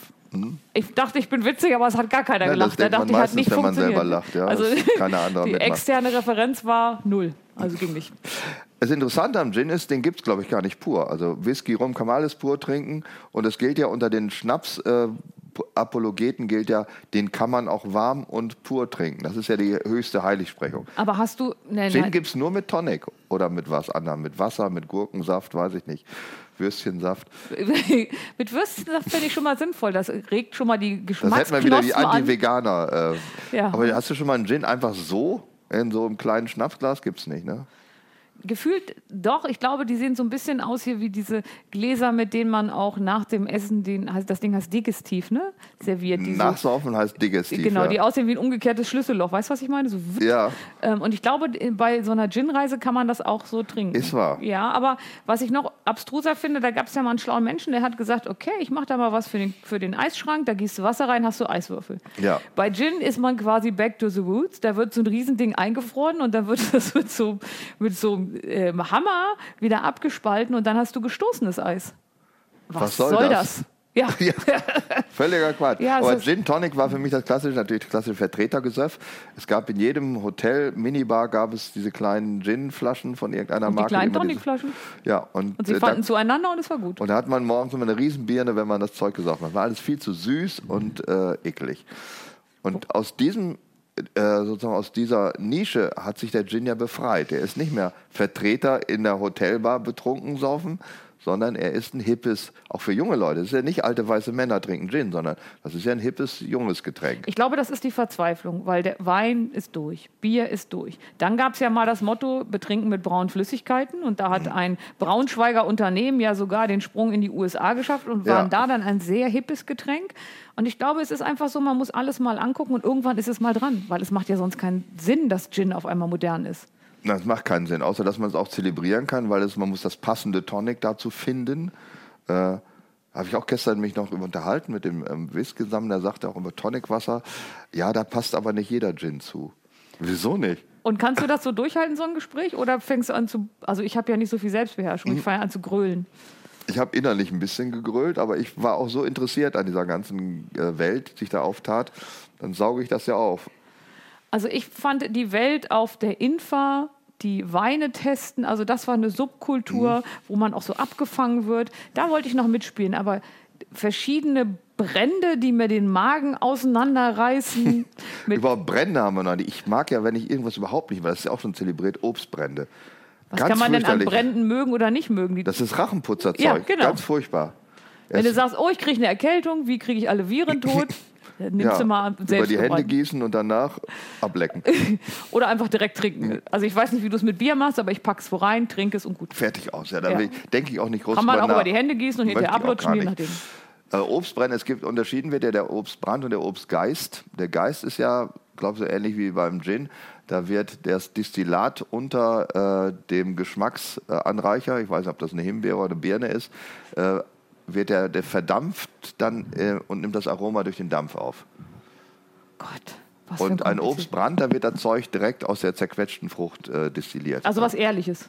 Ich dachte, ich bin witzig, aber es hat gar keiner Ja, gelacht. Da dachte ich, hat meistens, nicht wenn man selber lacht, ja, also dass keiner andere <laughs> die mitmacht. externe Referenz war null. Also ging nicht. Das Interessante am Gin ist, den gibt es, glaube ich, gar nicht pur. Also Whisky, Rum kann man alles pur trinken. Und es gilt ja unter den Schnaps-Apologeten gilt ja, den kann man auch warm und pur trinken. Das ist ja die höchste Heiligsprechung. Aber hast du. Nein, Gin gibt es nur mit Tonic oder mit was anderem. Mit Wasser, mit Gurkensaft, weiß ich nicht. Würstchensaft. <laughs> Mit Würstchensaft finde ich schon mal sinnvoll. Das regt schon mal die Das hätten wir Geschmacksknospen wieder die an. Anti-Veganer. Äh. Ja. Aber hast du schon mal einen Gin einfach so in so einem kleinen Schnapsglas? Gibt es nicht, ne? Gefühlt doch. Ich glaube, die sehen so ein bisschen aus hier wie diese Gläser, mit denen man auch nach dem Essen den, heißt- das Ding heißt Digestiv, ne? Serviert. Die so, Nachsaufen heißt Digestiv. genau, ja. die aussehen wie ein umgekehrtes Schlüsselloch. Weißt du, was ich meine? So ja. Ähm, und ich glaube, bei so einer Gin-Reise kann man das auch so trinken. Ist wahr. Ja, aber was ich noch abstruser finde, da gab es ja mal einen schlauen Menschen, der hat gesagt, okay, ich mache da mal was für den, für den Eisschrank, da gießt du Wasser rein, hast du Eiswürfel. Ja. Bei Gin ist man quasi back to the roots, da wird so ein Riesending eingefroren und dann wird <laughs> das mit so, mit so ähm, Hammer wieder abgespalten und dann hast du gestoßenes Eis. Was soll das? Ja. <laughs> Ja, völliger Quatsch. Ja, Aber Gin Tonic war für mich das klassische, natürlich das klassische Vertretergesöff. Es gab in jedem Hotel, Minibar, gab es diese kleinen Gin-Flaschen von irgendeiner Und die Marke. kleinen immer diese- Tonicflaschen. Ja, und, Und sie äh, fanden da, zueinander und es war gut. und da hat man morgens immer eine Riesenbirne, wenn man das Zeug gesaugt hat. War alles viel zu süß und äh, eklig. Und aus diesem äh, sozusagen aus dieser Nische hat sich der Gin ja befreit. Der ist nicht mehr Vertreter in der Hotelbar betrunken saufen, sondern er ist ein hippes, auch für junge Leute. Es ist ja nicht alte weiße Männer trinken Gin, sondern das ist ja ein hippes, junges Getränk. Ich glaube, das ist die Verzweiflung, weil der Wein ist durch, Bier ist durch. Dann gab es ja mal das Motto, betrinken mit braunen Flüssigkeiten. Und da hat Mhm. ein Braunschweiger Unternehmen ja sogar den Sprung in die USA geschafft und Ja. waren da dann ein sehr hippes Getränk. Und ich glaube, es ist einfach so, man muss alles mal angucken und irgendwann ist es mal dran, weil es macht ja sonst keinen Sinn, dass Gin auf einmal modern ist. Das macht keinen Sinn, außer dass man es auch zelebrieren kann, weil es, man muss das passende Tonic dazu finden. Äh, habe ich auch gestern mich noch unterhalten mit dem ähm, Whisky-Sammler, der sagte auch über Tonicwasser. Ja, da passt aber nicht jeder Gin zu. Wieso nicht? Und kannst du das so durchhalten, so ein Gespräch? Oder fängst du an zu. Also, ich habe ja nicht so viel Selbstbeherrschung. Ich fange an zu grölen. Ich habe innerlich ein bisschen gegrölt, aber ich war auch so interessiert an dieser ganzen äh, Welt, die sich da auftat. Dann sauge ich das ja auf. Also ich fand die Welt auf der Infa, die Weine testen, also das war eine Subkultur, wo man auch so abgefangen wird. Da wollte ich noch mitspielen, aber verschiedene Brände, die mir den Magen auseinanderreißen. <laughs> Überhaupt Brände haben wir noch nicht. Ich mag ja, wenn ich irgendwas überhaupt nicht, weil das ist ja auch schon zelebriert, Obstbrände. was Ganz kann man denn an. Bränden mögen oder nicht mögen? Die, Das ist Rachenputzerzeug. Ja, genau. Ganz furchtbar. wenn du Es- sagst, oh, ich kriege eine Erkältung, wie kriege ich alle Viren <laughs> tot? Nimmst du mal über selbst die Hände gebrannt. gießen und danach ablecken. <laughs> Oder einfach direkt trinken. Also ich weiß nicht, wie du es mit Bier machst, aber ich pack's wo rein, trinke es und gut. Fertig aus. Ja, da Ja. denke ich auch nicht groß Kann man auch über nach. die Hände gießen und hinterher gar je nachdem. Äh, Obstbrände, es gibt unterschieden wird ja der Obstbrand und der Obstgeist. Der Geist ist ja, glaube ich, so ähnlich wie beim Gin. Da wird das Distillat unter äh, dem Geschmacksanreicher, ich weiß nicht, ob das eine Himbeere oder eine Birne ist, äh, wird der, der verdampft dann äh, und nimmt das Aroma durch den Dampf auf. Gott. Was Und ein kompliziert- Obstbrand, da wird das Zeug direkt aus der zerquetschten Frucht äh, destilliert. Also was Ehrliches.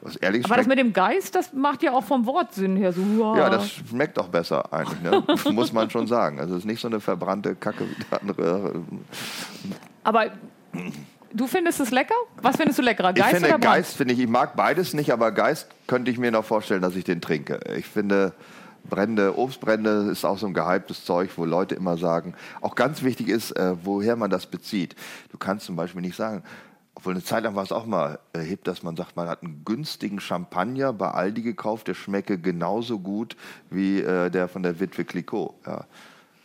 was ehrlich Aber das mit dem Geist, das macht ja auch vom Wortsinn her so. uah. Ja, das schmeckt auch besser eigentlich, ne? <laughs> muss man schon sagen. Also es ist nicht so eine verbrannte Kacke wie der andere. Aber du findest es lecker? Was findest du leckerer? Ich Geist finde oder Brand? Geist, finde ich, ich mag beides nicht, aber Geist könnte ich mir noch vorstellen, dass ich den trinke. Ich finde Brände, Obstbrände ist auch so ein gehyptes Zeug, wo Leute immer sagen, auch ganz wichtig ist, äh, woher man das bezieht. Du kannst zum Beispiel nicht sagen, obwohl eine Zeit lang war es auch mal äh, hip, dass man sagt, man hat einen günstigen Champagner bei Aldi gekauft, der schmecke genauso gut wie äh, der von der Witwe Clicquot. Ja.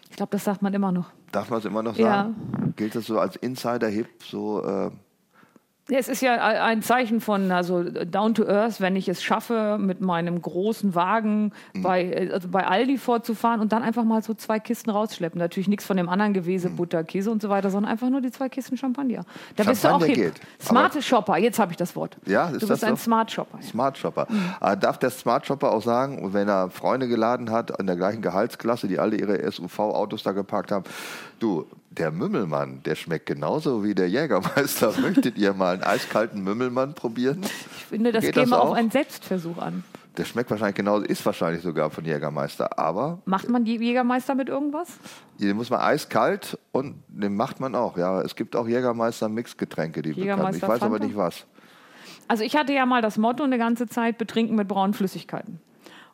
Ich glaube, das sagt man immer noch. Darf man es immer noch Ja. sagen? Gilt das so als Insider-Hip? So, äh, Ja, Es ist ja ein Zeichen von also down to earth, wenn ich es schaffe, mit meinem großen Wagen Mhm. bei, also bei Aldi vorzufahren und dann einfach mal so zwei Kisten rausschleppen. Natürlich nichts von dem anderen Gewese, Mhm. Butter, Käse und so weiter, sondern einfach nur die zwei Kisten Champagner. Da bist du auch Champagner hip. geht. Smarte Shopper, jetzt habe ich das Wort. Ja, ist du das bist ein so? Smart Shopper. ja. Smart Shopper. Mhm. Aber darf der Smart Shopper auch sagen, wenn er Freunde geladen hat, an der gleichen Gehaltsklasse, die alle ihre SUV-Autos da geparkt haben, du, der Mümmelmann, der schmeckt genauso wie der Jägermeister. <laughs> Möchtet ihr mal einen eiskalten Mümmelmann probieren? Ich finde, das Geht käme das auf auch? einen Selbstversuch an. Der schmeckt wahrscheinlich genauso, ist wahrscheinlich sogar von Jägermeister, aber Macht man die Jägermeister mit irgendwas? den muss man eiskalt und den macht man auch. Ja, es gibt auch Jägermeister Mixgetränke, die bekannt. Ich Jägermeister weiß aber Fanta? nicht was. Also ich hatte ja mal das Motto eine ganze Zeit, betrinken mit braunen Flüssigkeiten.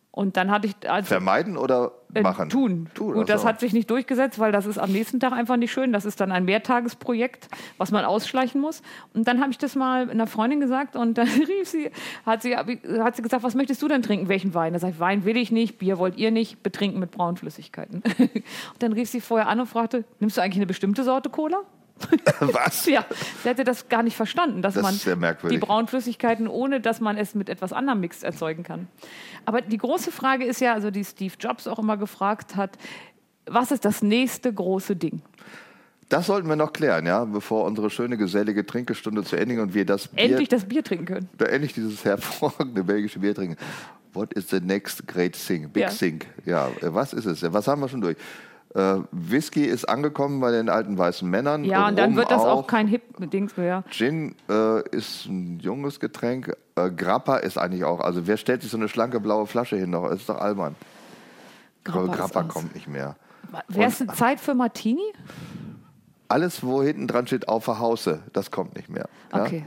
Und dann hatte ich... Also Vermeiden oder Äh, machen? Tun. Tun, Gut, das so. hat sich nicht durchgesetzt, weil das ist am nächsten Tag einfach nicht schön. Das ist dann ein Mehrtagesprojekt, was man ausschleichen muss. Und dann habe ich das mal einer Freundin gesagt und dann <laughs> rief sie, hat sie, hat sie gesagt, was möchtest du denn trinken? Welchen Wein? Da sag ich, Wein will ich nicht, Bier wollt ihr nicht, betrinken mit braunen Flüssigkeiten. <laughs> und dann rief sie vorher an und fragte, nimmst du eigentlich eine bestimmte Sorte Cola? <laughs> was? Ja, sie hatte das gar nicht verstanden, dass Das man die braunen Flüssigkeiten, ohne dass man es mit etwas anderem mixt, erzeugen kann. Aber die große Frage ist ja, also die Steve Jobs auch immer gefragt hat, was ist das nächste große Ding? Das sollten wir noch klären, ja, bevor unsere schöne gesellige Trinkestunde zu Ende und wir das Bier, Endlich das Bier trinken können. da endlich dieses hervorragende belgische Bier trinken. What is the next great thing? Big Ja. thing. Ja, was ist es? Was haben wir schon durch? Äh, Whisky ist angekommen bei den alten weißen Männern. Ja, und dann Rum wird das auch kein Hip-Dings mehr. Gin äh, ist ein junges Getränk. Äh, Grappa ist eigentlich auch. Also wer stellt sich so eine schlanke blaue Flasche hin noch? Das ist doch albern. Grappa Grappa, kommt nicht mehr. Wäre es eine Zeit für Martini? Alles, wo hinten dran steht, auf der Hause, das kommt nicht mehr. Ja? Okay.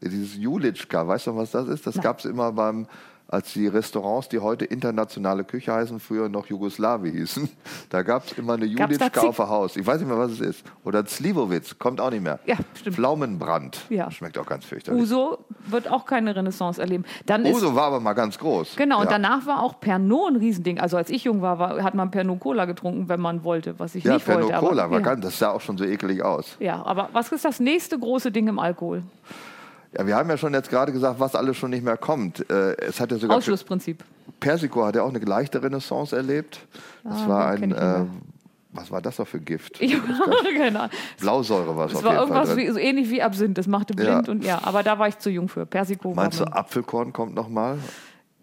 Dieses Julitschka, weißt du, was das ist? Das gab es immer beim als die Restaurants, die heute internationale Küche heißen, früher noch Jugoslawie hießen. <laughs> Da gab es immer eine Juditschka auf der Haus. Ich weiß nicht mehr, was es ist. Oder Slivovitz, kommt auch nicht mehr. Ja, stimmt. Pflaumenbrand. Ja. Schmeckt auch ganz fürchterlich. Uso wird auch keine Renaissance erleben. Dann ist, Uso war aber mal ganz groß. Genau, und ja. danach war auch Pernod ein Riesending. Also als ich jung war, war hat man Pernod Cola getrunken, wenn man wollte, was ich Ja, nicht Pernod wollte. aber- Cola war ja. ganz, das sah auch schon so eklig aus. ja, aber was ist das nächste große Ding im Alkohol? Ja, wir haben ja schon jetzt gerade gesagt, was alles schon nicht mehr kommt. Äh, es hat ja sogar Ausschlussprinzip. Persico hat ja auch eine leichte Renaissance erlebt. Das Ah, war ein, äh, was war das doch für Gift? <laughs> Ja, keine Ahnung. Blausäure war es auf war jeden Fall irgendwas drin. wie, so ähnlich wie Absinth. Das machte Ja. blind und ja, aber da war ich zu jung für. Persiko Meinst du, war Apfelkorn kommt noch mal?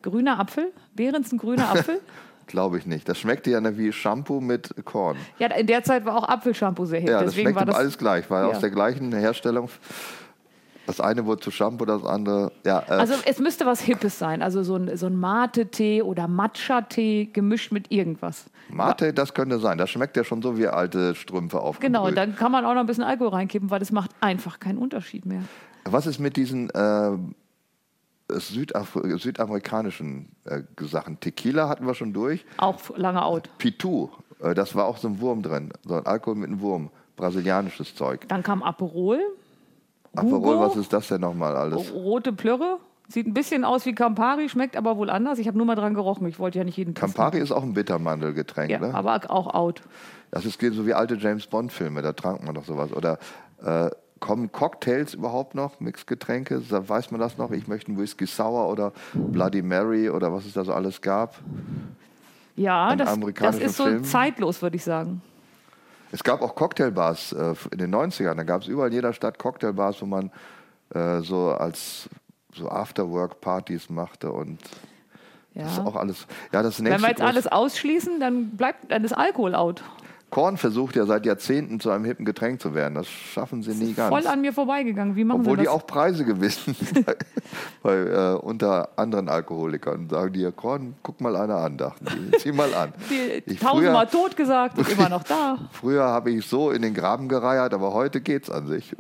grüner Apfel? Behrens ein grüner Apfel? <laughs> Glaube ich nicht. Das schmeckte ja wie Shampoo mit Korn. ja, in der Zeit war auch Apfelshampoo sehr hip. Ja, das Deswegen war schmeckte das alles gleich, war Ja. aus der gleichen Herstellung. Das eine wurde zu Shampoo, das andere. Ja, äh, Also es müsste was Hippes sein, also so ein, so ein Mate-Tee oder Matcha-Tee gemischt mit irgendwas. Mate, das könnte sein. Das schmeckt ja schon so wie alte Strümpfe aufgebrüht. Genau, und dann kann man auch noch ein bisschen Alkohol reinkippen, weil das macht einfach keinen Unterschied mehr. Was ist mit diesen äh, Südaf südamerikanischen äh, Sachen? Tequila hatten wir schon durch. Auch lange out. Pitu, äh, das war auch so ein Wurm drin. So ein Alkohol mit einem Wurm. Brasilianisches Zeug. Dann kam Aperol, Aperol, was ist das denn nochmal alles? rote Plörre. Sieht ein bisschen aus wie Campari, schmeckt aber wohl anders. Ich habe nur mal dran gerochen. Ich wollte ja nicht jeden testen. Campari ist auch ein Bittermandelgetränk, Ja, ne? aber auch out. Das ist so wie alte James Bond-Filme, da trank man doch sowas. Oder äh, kommen Cocktails überhaupt noch, Mixgetränke? Weiß man das noch? Ich möchte einen Whisky Sour oder Bloody Mary oder was es da so alles gab. Ja, das, das ist so Film. zeitlos, würde ich sagen. Es gab auch Cocktailbars äh, in den 90ern. Da gab es überall in jeder Stadt Cocktailbars, wo man äh, so als so Afterwork-Partys machte und das ist Ja. auch alles. Ja, das Wenn wir jetzt alles ausschließen, dann bleibt dann ist Alkohol out. Korn versucht ja seit Jahrzehnten zu einem hippen Getränk zu werden. Das schaffen sie nie ganz. Voll an mir vorbeigegangen. Wie machen Obwohl sie die das? auch Preise gewinnen bei, <laughs> bei, äh, unter anderen Alkoholikern. Sagen die, Korn, guck mal einer an, dachten die. Zieh mal an. <laughs> Die Ich tausendmal früher tot gesagt und <laughs> immer noch da. früher habe ich so in den Graben gereiert, aber heute geht's an sich.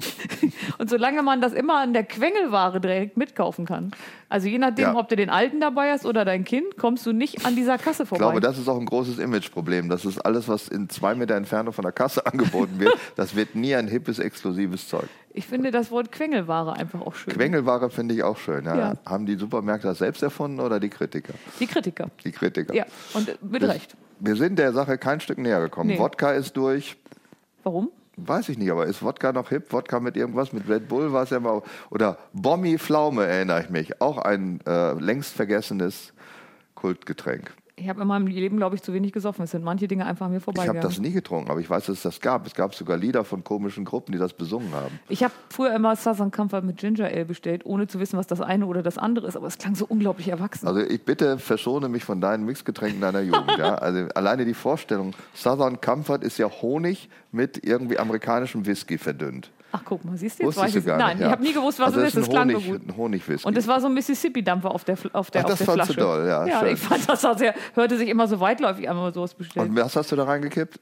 Und solange man das immer an der Quengelware direkt mitkaufen kann, also je nachdem, Ja. ob du den Alten dabei hast oder dein Kind, kommst du nicht an dieser Kasse Ich vorbei. glaube, das ist auch ein großes Imageproblem. Das ist alles, was in zwei Meter Entfernung von der Kasse <laughs> angeboten wird. Das wird nie ein hippes, exklusives Zeug. ich finde das Wort Quengelware einfach auch schön. Quengelware finde ich auch schön. Ja. Ja. Haben die Supermärkte das selbst erfunden oder die Kritiker? Die Kritiker. Die Kritiker. Ja, und mit Wir- Recht. Wir sind der Sache kein Stück näher gekommen. Nee. Wodka ist durch. Warum? Weiß ich nicht, aber ist Wodka noch hip? Wodka mit irgendwas? Mit Red Bull war es ja mal. Oder Bommi Pflaume erinnere ich mich. Auch ein äh, längst vergessenes Kultgetränk. Ich habe in meinem Leben, glaube ich, zu wenig gesoffen. Es sind manche Dinge einfach an mir Ich habe vorbeigegangen. das nie getrunken, aber ich weiß, dass es das gab. Es gab sogar Lieder von komischen Gruppen, die das besungen haben. Ich habe früher immer Southern Comfort mit Ginger Ale bestellt, ohne zu wissen, was das eine oder das andere ist. Aber es klang so unglaublich erwachsen. Also ich bitte verschone mich von deinen Mixgetränken deiner Jugend. ja? <laughs> Also alleine die Vorstellung, Southern Comfort ist ja Honig mit irgendwie amerikanischem Whisky verdünnt. Ach, guck mal, siehst du, jetzt Wusstest weiß ich gar Nein, nicht. ja. ich habe nie gewusst, was also es ist. Das Es klang Honig, so gut. ein Honigwhisky. Und es war so ein Mississippi-Dampfer auf der, auf der, Ach, auf das der fandst Flasche. du doll, ja, ja schön. ich fand das sehr, hörte sich immer so weitläufig an, wenn man sowas bestellt. Und was hast du da reingekippt?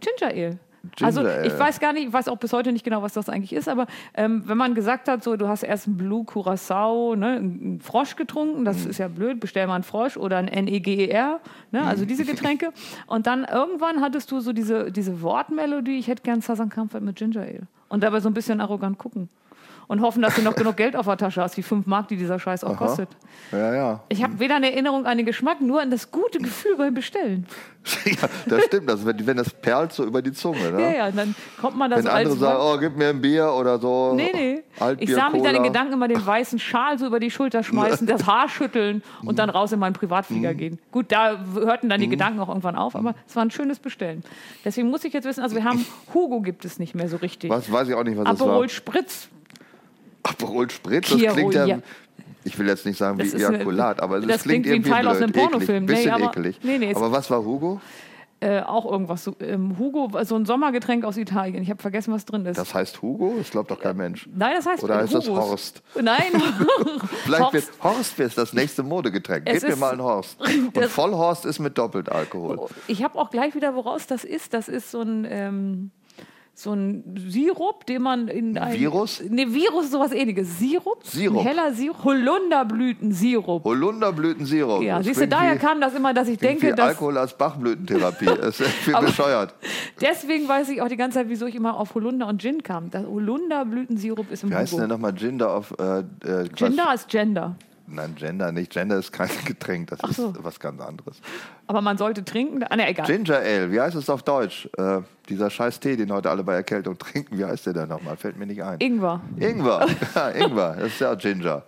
Ginger Ale. Ginger also Ale. ich weiß gar nicht, ich weiß auch bis heute nicht genau, was das eigentlich ist, aber ähm, wenn man gesagt hat, so du hast erst einen Blue Curacao, ne, einen Frosch getrunken, das Mhm. ist ja blöd, bestell mal einen Frosch oder ein NEGER, ne, also Mhm. diese Getränke. Und dann irgendwann hattest du so diese, diese Wortmelodie, ich hätte gern Southern Comfort mit Ginger Ale. Und dabei so ein bisschen arrogant gucken. Und hoffen, dass du noch genug Geld auf der Tasche hast, die fünf Mark, die dieser Scheiß auch Aha. kostet. Ja, ja. Ich habe weder eine Erinnerung an den Geschmack, nur an das gute Gefühl beim Bestellen. <laughs> ja das stimmt. Das, wenn, wenn das perlt so über die Zunge. Ne? Ja, ja, dann kommt man da Wenn so andere sagen, oh, gib mir ein Bier oder so. Nee, nee. Altbier, ich sah mich dann in. Gedanken immer den weißen Schal so über die Schulter schmeißen, das Haar schütteln und dann raus in meinen Mhm. Privatflieger gehen. Gut, da hörten dann die Gedanken auch irgendwann auf, aber es war ein schönes Bestellen. Deswegen muss ich jetzt wissen, also wir haben <laughs> Hugo gibt es nicht mehr so richtig. Was weiß ich auch nicht, was das war. Aperol Spritz. Aperol Spritz, das Kiro, klingt ja, ja. ich will jetzt nicht sagen wie Das Ejakulat, aber das klingt, klingt wie ein irgendwie Teil aus blöd, einem Pornofilm. eklig, bisschen Nee, aber- ekelig. nee, nee, aber was war Hugo? Äh, auch irgendwas. So, ähm, Hugo, so ein Sommergetränk aus Italien. Ich habe vergessen, was drin ist. Das heißt Hugo? Das glaubt doch kein Mensch. Nein, das heißt Oder heißt das Hugos. Horst? Nein, <laughs> <laughs> Vielleicht Horst. wird Horst wird das nächste Modegetränk. Es Gib mir mal einen Horst. <laughs> Und Das- Vollhorst ist mit Doppeltalkohol. Ich habe auch gleich wieder, woraus das ist. Das ist so ein, ähm, so ein Sirup, den man in ein Virus? Nee, Virus ist sowas ähnliches. Sirup? Sirup. Ein heller Sirup. Holunderblütensirup. Holunderblütensirup. Ja, Das siehst du, daher wie- kam das immer, dass ich denke, dass. Alkohol als Bachblütentherapie. <laughs> Das ist viel bescheuert. Deswegen weiß ich auch die ganze Zeit, wieso ich immer auf Holunder und Gin kam. Das Holunderblütensirup ist im Wie heißt denn Hugo. nochmal Ginger auf äh, äh. Gender ist Gender. Nein, Gender nicht. Gender ist kein <laughs> Getränk, das so. ist was ganz anderes. Aber man sollte trinken. Ah, ne, egal. Ginger Ale, wie heißt es auf Deutsch? Äh, dieser scheiß Tee, den heute alle bei Erkältung <laughs> trinken, wie heißt der denn nochmal? Fällt mir nicht ein. Ingwer. Ingwer. <laughs> Ja, Ingwer, das ist ja Ginger.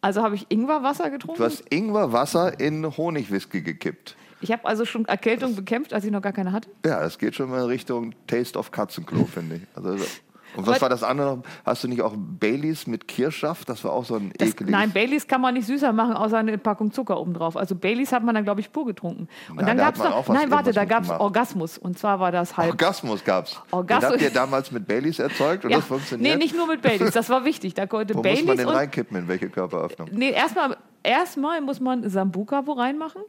Also habe ich Ingwerwasser getrunken. Du hast Ingwerwasser in Honigwhisky gekippt. Ich habe also schon Erkältung bekämpft, als ich noch gar keine hatte. Ja, das geht schon mal in Richtung Taste of Katzenklo, finde ich. Also, und was Aber- war das andere? Hast du nicht auch Baileys mit Kirschsaft? Das war auch so ein Das, ekeliges. nein, Baileys kann man nicht süßer machen, außer eine Packung Zucker obendrauf. Also Baileys hat man dann, glaube ich, pur getrunken. Und Nein, dann da gab es noch. Nein, warte, da gab es. Orgasmus. Und zwar war das halb. Orgasmus gab's. Orgasmus- Den habt ihr damals mit Baileys erzeugt und Ja. das funktioniert? Nee, nicht nur mit Baileys, das war wichtig. Da konnte Wo muss man Baileys den reinkippen, in welche Körperöffnung? Nee, erstmal, erstmal muss man Sambuka wo reinmachen.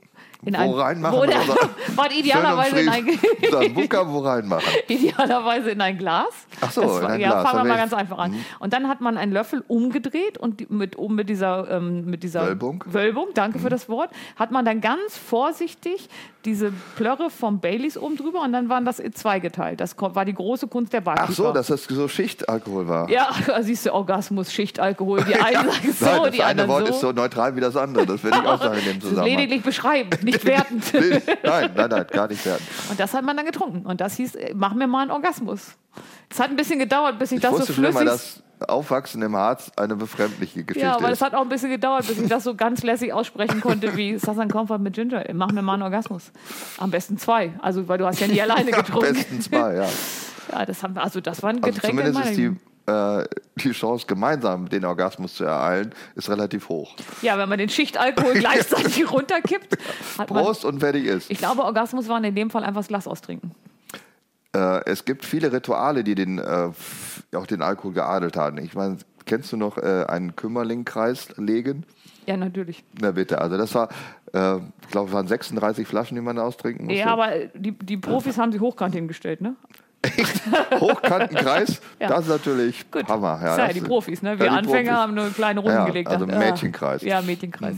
In Wo ein- reinmachen? Wo der, <laughs> idealerweise in ein, Sambuka wo reinmachen? <laughs> idealerweise in ein Glas. Ach so, Das in ein ja, Glas, fangen wir mal ganz einfach an. Und dann hat man einen Löffel umgedreht und mit, um mit dieser, ähm, mit dieser Wölbung. Wölbung, danke Mhm. für das Wort, hat man dann ganz vorsichtig diese Plörre vom Baileys oben drüber und dann waren das in zwei geteilt. Das war die große Kunst der Barkeeper. Ach so, dass das so Schichtalkohol war. ja, <laughs> siehst du, Orgasmus, Schichtalkohol. Die einen sagen so, Nein, die das eine anderen Wort so. ist so neutral wie das andere. Das würde ich auch sagen in dem Das ist Zusammenhang. lediglich beschreibend, nicht wertend. nein, nein, nein, gar nicht werden. Und das hat man dann getrunken. Und das hieß, äh, mach mir mal einen Orgasmus. Es hat ein bisschen gedauert, bis ich, Ich das so wusste schon immer, flüssig... dass Aufwachsen im Harz eine befremdliche Geschichte ja, aber es hat auch ein bisschen gedauert, bis ich das so ganz lässig aussprechen konnte, wie Sassan Comfort mit Ginger. Mach mir mal einen Orgasmus. Am besten zwei. Also, weil du hast ja nie alleine <laughs> Am getrunken. besten zwei, ja. <laughs> Ja, das haben wir, also das war ein Also Getränk in zumindest ist die, die Chance, gemeinsam den Orgasmus zu ereilen, ist relativ hoch. Ja, wenn man den Schichtalkohol <laughs> gleichzeitig <laughs> runterkippt, hat man... Prost und fertig ist. Ich glaube, Orgasmus waren in dem Fall einfach das Glas austrinken. Äh, es gibt viele Rituale, die den, äh, auch den Alkohol geadelt haben. Ich meine, kennst du noch äh, einen Kümmerlingkreis legen? Ja, natürlich. Na bitte, also das war, äh, ich glaube, es waren 36 Flaschen, die man austrinken musste. Ja, aber äh, die, die Profis <laughs> haben sich hochkant hingestellt, ne? Hochkantenkreis, <laughs> Ja. das ist natürlich Gut. Hammer. Ja, ja, das die Profis, ne? Wir Anfänger Profis. haben nur kleine Runden Ja, gelegt. also Mädchenkreis. Ja, Mädchenkreis.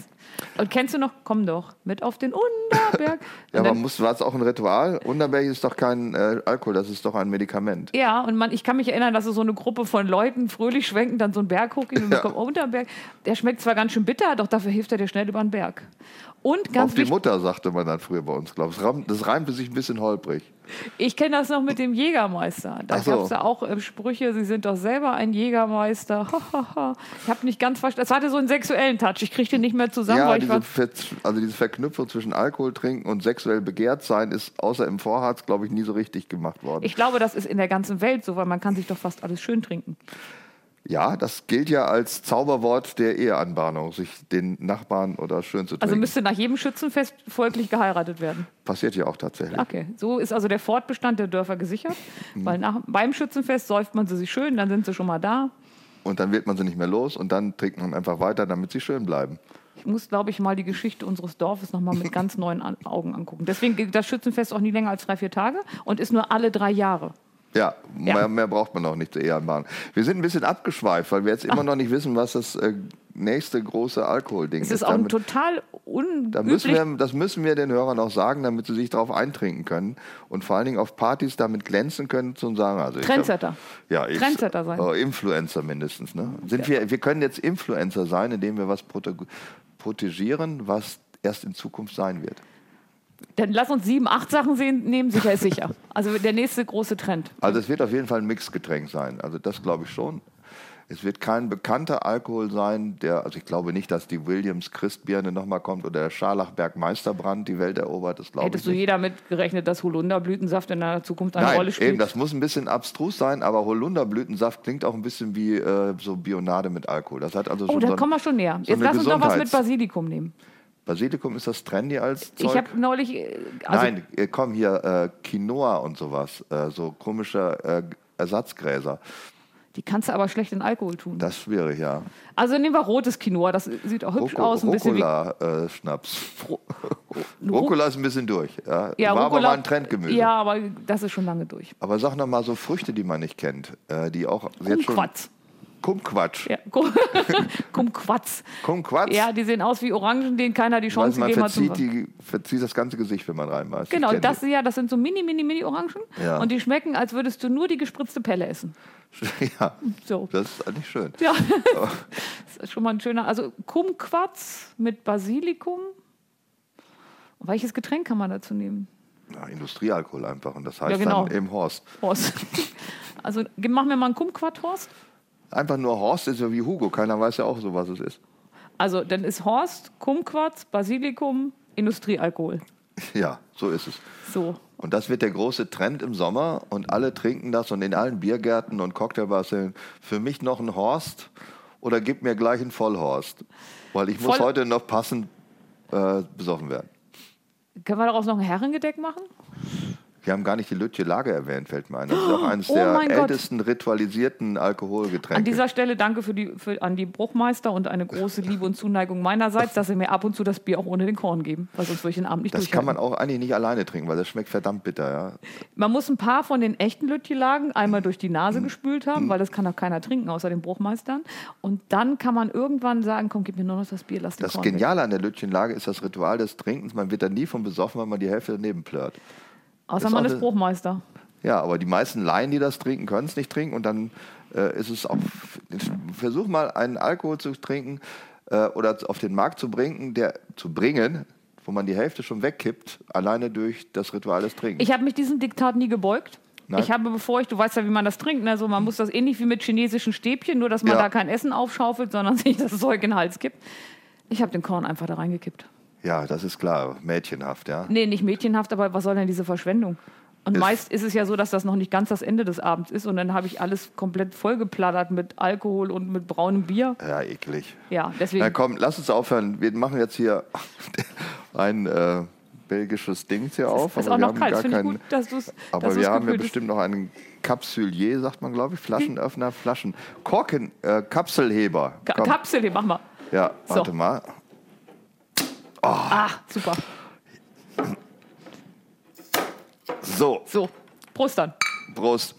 Und kennst du noch, komm doch, mit auf den Unterberg. <laughs> Ja, aber muss, war es auch ein Ritual? Unterberg ist doch kein äh, Alkohol, das ist doch ein Medikament. ja, und man, ich kann mich erinnern, dass so eine Gruppe von Leuten fröhlich schwenken, dann so einen Berg hochgehen und Ja. kommt Unterberg. Der schmeckt zwar ganz schön bitter, doch dafür hilft er dir schnell über den Berg. Und ganz Auf die Mutter, sagte man dann früher bei uns, glaube ich. Das reim- Das reimte sich ein bisschen holprig. ich kenne das noch mit dem Jägermeister. Da so. gab es ja auch äh, Sprüche, Sie sind doch selber ein Jägermeister. ich habe nicht ganz verstanden. Es hatte so einen sexuellen Touch. Ich kriegte nicht mehr zusammen, Ja, diese, Ver also diese Verknüpfung zwischen Alkohol trinken und sexuell begehrt sein ist außer im Vorharz, glaube ich, nie so richtig gemacht worden. Ich glaube, das ist in der ganzen Welt so, weil man kann sich doch fast alles schön trinken. ja, das gilt ja als Zauberwort der Eheanbahnung, sich den Nachbarn oder schön zu Also trinken. müsste nach jedem Schützenfest folglich geheiratet werden. Passiert ja auch tatsächlich. Okay, so ist also der Fortbestand der Dörfer gesichert, Mhm. weil nach, beim Schützenfest säuft man sie sich schön, dann sind sie schon mal da. Und dann wird man sie nicht mehr los und dann trinkt man einfach weiter, damit sie schön bleiben. Ich muss, glaube ich, mal die Geschichte unseres Dorfes nochmal mit ganz neuen An Augen angucken. Deswegen gilt das Schützenfest auch nie länger als drei, vier Tage und ist nur alle drei Jahre. Ja, Ja. Mehr, mehr braucht man auch nicht zur Eheanbahnung. Wir sind ein bisschen abgeschweift, weil wir jetzt immer noch nicht wissen, was das äh, nächste große Alkoholding Es ist. ist auch ein Damit- total Da müssen unüblich. wir, das müssen wir den Hörern auch sagen, damit sie sich darauf eintrinken können und vor allen Dingen auf Partys damit glänzen können zu sagen. Also Trendsetter. Hab, ja, ich, Trendsetter sein. Äh, Influencer mindestens. Ne? Sind wir, wir können jetzt Influencer sein, indem wir was protegieren, was erst in Zukunft sein wird. Dann lass uns sieben, acht Sachen sehen, nehmen, sicher ist sicher. Also der nächste große Trend. Also es wird auf jeden Fall ein Mixgetränk sein. Also das glaube ich schon. Es wird kein bekannter Alkohol sein, der, also ich glaube nicht, dass die Williams Christbirne nochmal kommt oder der Scharlachberg Meisterbrand die Welt erobert, das glaube ich Hättest du nicht. jeder mitgerechnet, dass Holunderblütensaft in der Zukunft eine Nein, Rolle spielt? eben, das muss ein bisschen abstrus sein, aber Holunderblütensaft klingt auch ein bisschen wie äh, so Bionade mit Alkohol. Das hat also oh, schon da so kommen wir schon näher. so Jetzt lass uns noch was mit Basilikum nehmen. Basilikum ist das trendy als Zeug? Ich habe neulich. äh, Also, Nein, äh, komm hier, äh, Quinoa und sowas, äh, so komische äh, Ersatzgräser. Die kannst du aber schlecht in Alkohol tun. Das ist schwierig, ja. Also nehmen wir rotes Quinoa, das sieht auch hübsch aus. Ein bisschen wie Rucola-Schnaps. <laughs> Rucola ist ein bisschen durch. Ja. ja, War Rucola, aber mal ein Trendgemüse. Ja, aber das ist schon lange durch. Aber sag noch mal so Früchte, die man nicht kennt, äh, die auch jetzt schon... Kumquats. Kumquatsch. Ja, Kum- <laughs> Kumquats. Kumquatsch. Ja, die sehen aus wie Orangen, denen keiner die Chance man gegeben hat. verzieht, die, verzieht das ganze Gesicht, wenn man reinbeißt. Genau, das, ja, das sind so mini, mini, mini Orangen. Ja. Und die schmecken, als würdest du nur die gespritzte Pelle essen. <laughs> Ja, So. das ist eigentlich schön. Ja, <laughs> das ist schon mal ein schöner. Also Kumquats mit Basilikum. Welches Getränk kann man dazu nehmen? Ja, Industriealkohol einfach. Und das heißt genau. dann eben Horst. Horst. Also ge- mach mir mal einen Kumquat, Horst. Einfach nur Horst ist ja wie Hugo. Keiner weiß ja auch so, was es ist. Also dann ist Horst, Kumquats, Basilikum, Industriealkohol. <laughs> Ja, so ist es. So. Und das wird der große Trend im Sommer und alle trinken das und in allen Biergärten und Cocktailbars für mich noch ein Horst oder gib mir gleich einen Vollhorst. Weil ich muss Voll- heute noch passend äh, besoffen werden. Können wir daraus noch ein Herrengedeck machen? Wir haben gar nicht die Lütje Lager erwähnt, fällt mir ein. Das ist auch eines Oh der mein Gott. ältesten ritualisierten Alkoholgetränke. An dieser Stelle danke für die, für, an die Bruchmeister und eine große Liebe und Zuneigung meinerseits, dass sie mir ab und zu das Bier auch ohne den Korn geben, weil sonst würde ich den Abend nicht das kann man auch eigentlich nicht alleine trinken, weil das schmeckt verdammt bitter. Ja. Man muss ein paar von den echten Lütjelagen einmal durch die Mhm. Nase gespült haben, weil das kann auch keiner trinken, außer den Bruchmeistern. Und dann kann man irgendwann sagen, komm, gib mir nur noch das Bier, lass den Das Korn weg. Geniale an der Lütchenlage ist das Ritual des Trinkens. Man wird da nie von besoffen, weil man die Hälfte daneben plört. Außer man ist Bruchmeister. Ja, aber die meisten Laien, die das trinken, können es nicht trinken. Und dann äh, ist es auch. Versuch mal einen Alkohol zu trinken äh, oder auf den Markt zu bringen, der zu bringen, wo man die Hälfte schon wegkippt, alleine durch das Ritual des Trinkens. Ich habe mich diesem Diktat nie gebeugt. Nein. Ich habe, bevor ich, du weißt ja, wie man das trinkt, ne? so, man muss das ähnlich wie mit chinesischen Stäbchen, nur dass man Ja. da kein Essen aufschaufelt, sondern <laughs> sich das Zeug in den Hals kippt. Ich habe den Korn einfach da reingekippt. Ja, das ist klar, mädchenhaft, ja. Nee, nicht mädchenhaft, aber was soll denn diese Verschwendung? Und Ist- meist ist es ja so, dass das noch nicht ganz das Ende des Abends ist und dann habe ich alles komplett vollgeplattert mit Alkohol und mit braunem Bier. Ja, eklig. Ja, Na deswegen. komm, lass uns aufhören. Wir machen jetzt hier <laughs> ein äh, belgisches Ding hier auf. ist aber auch wir noch haben kalt, gar keinen- gut, dass du es Aber wir haben ja bestimmt noch einen Capsulier, sagt man, glaube ich. Flaschenöffner, Flaschen. Korken, äh, Kapselheber. Ka Komm. Kapsel, die mach mal. Ja, So. warte mal. Ah, super. So, So, Prost dann. Prost.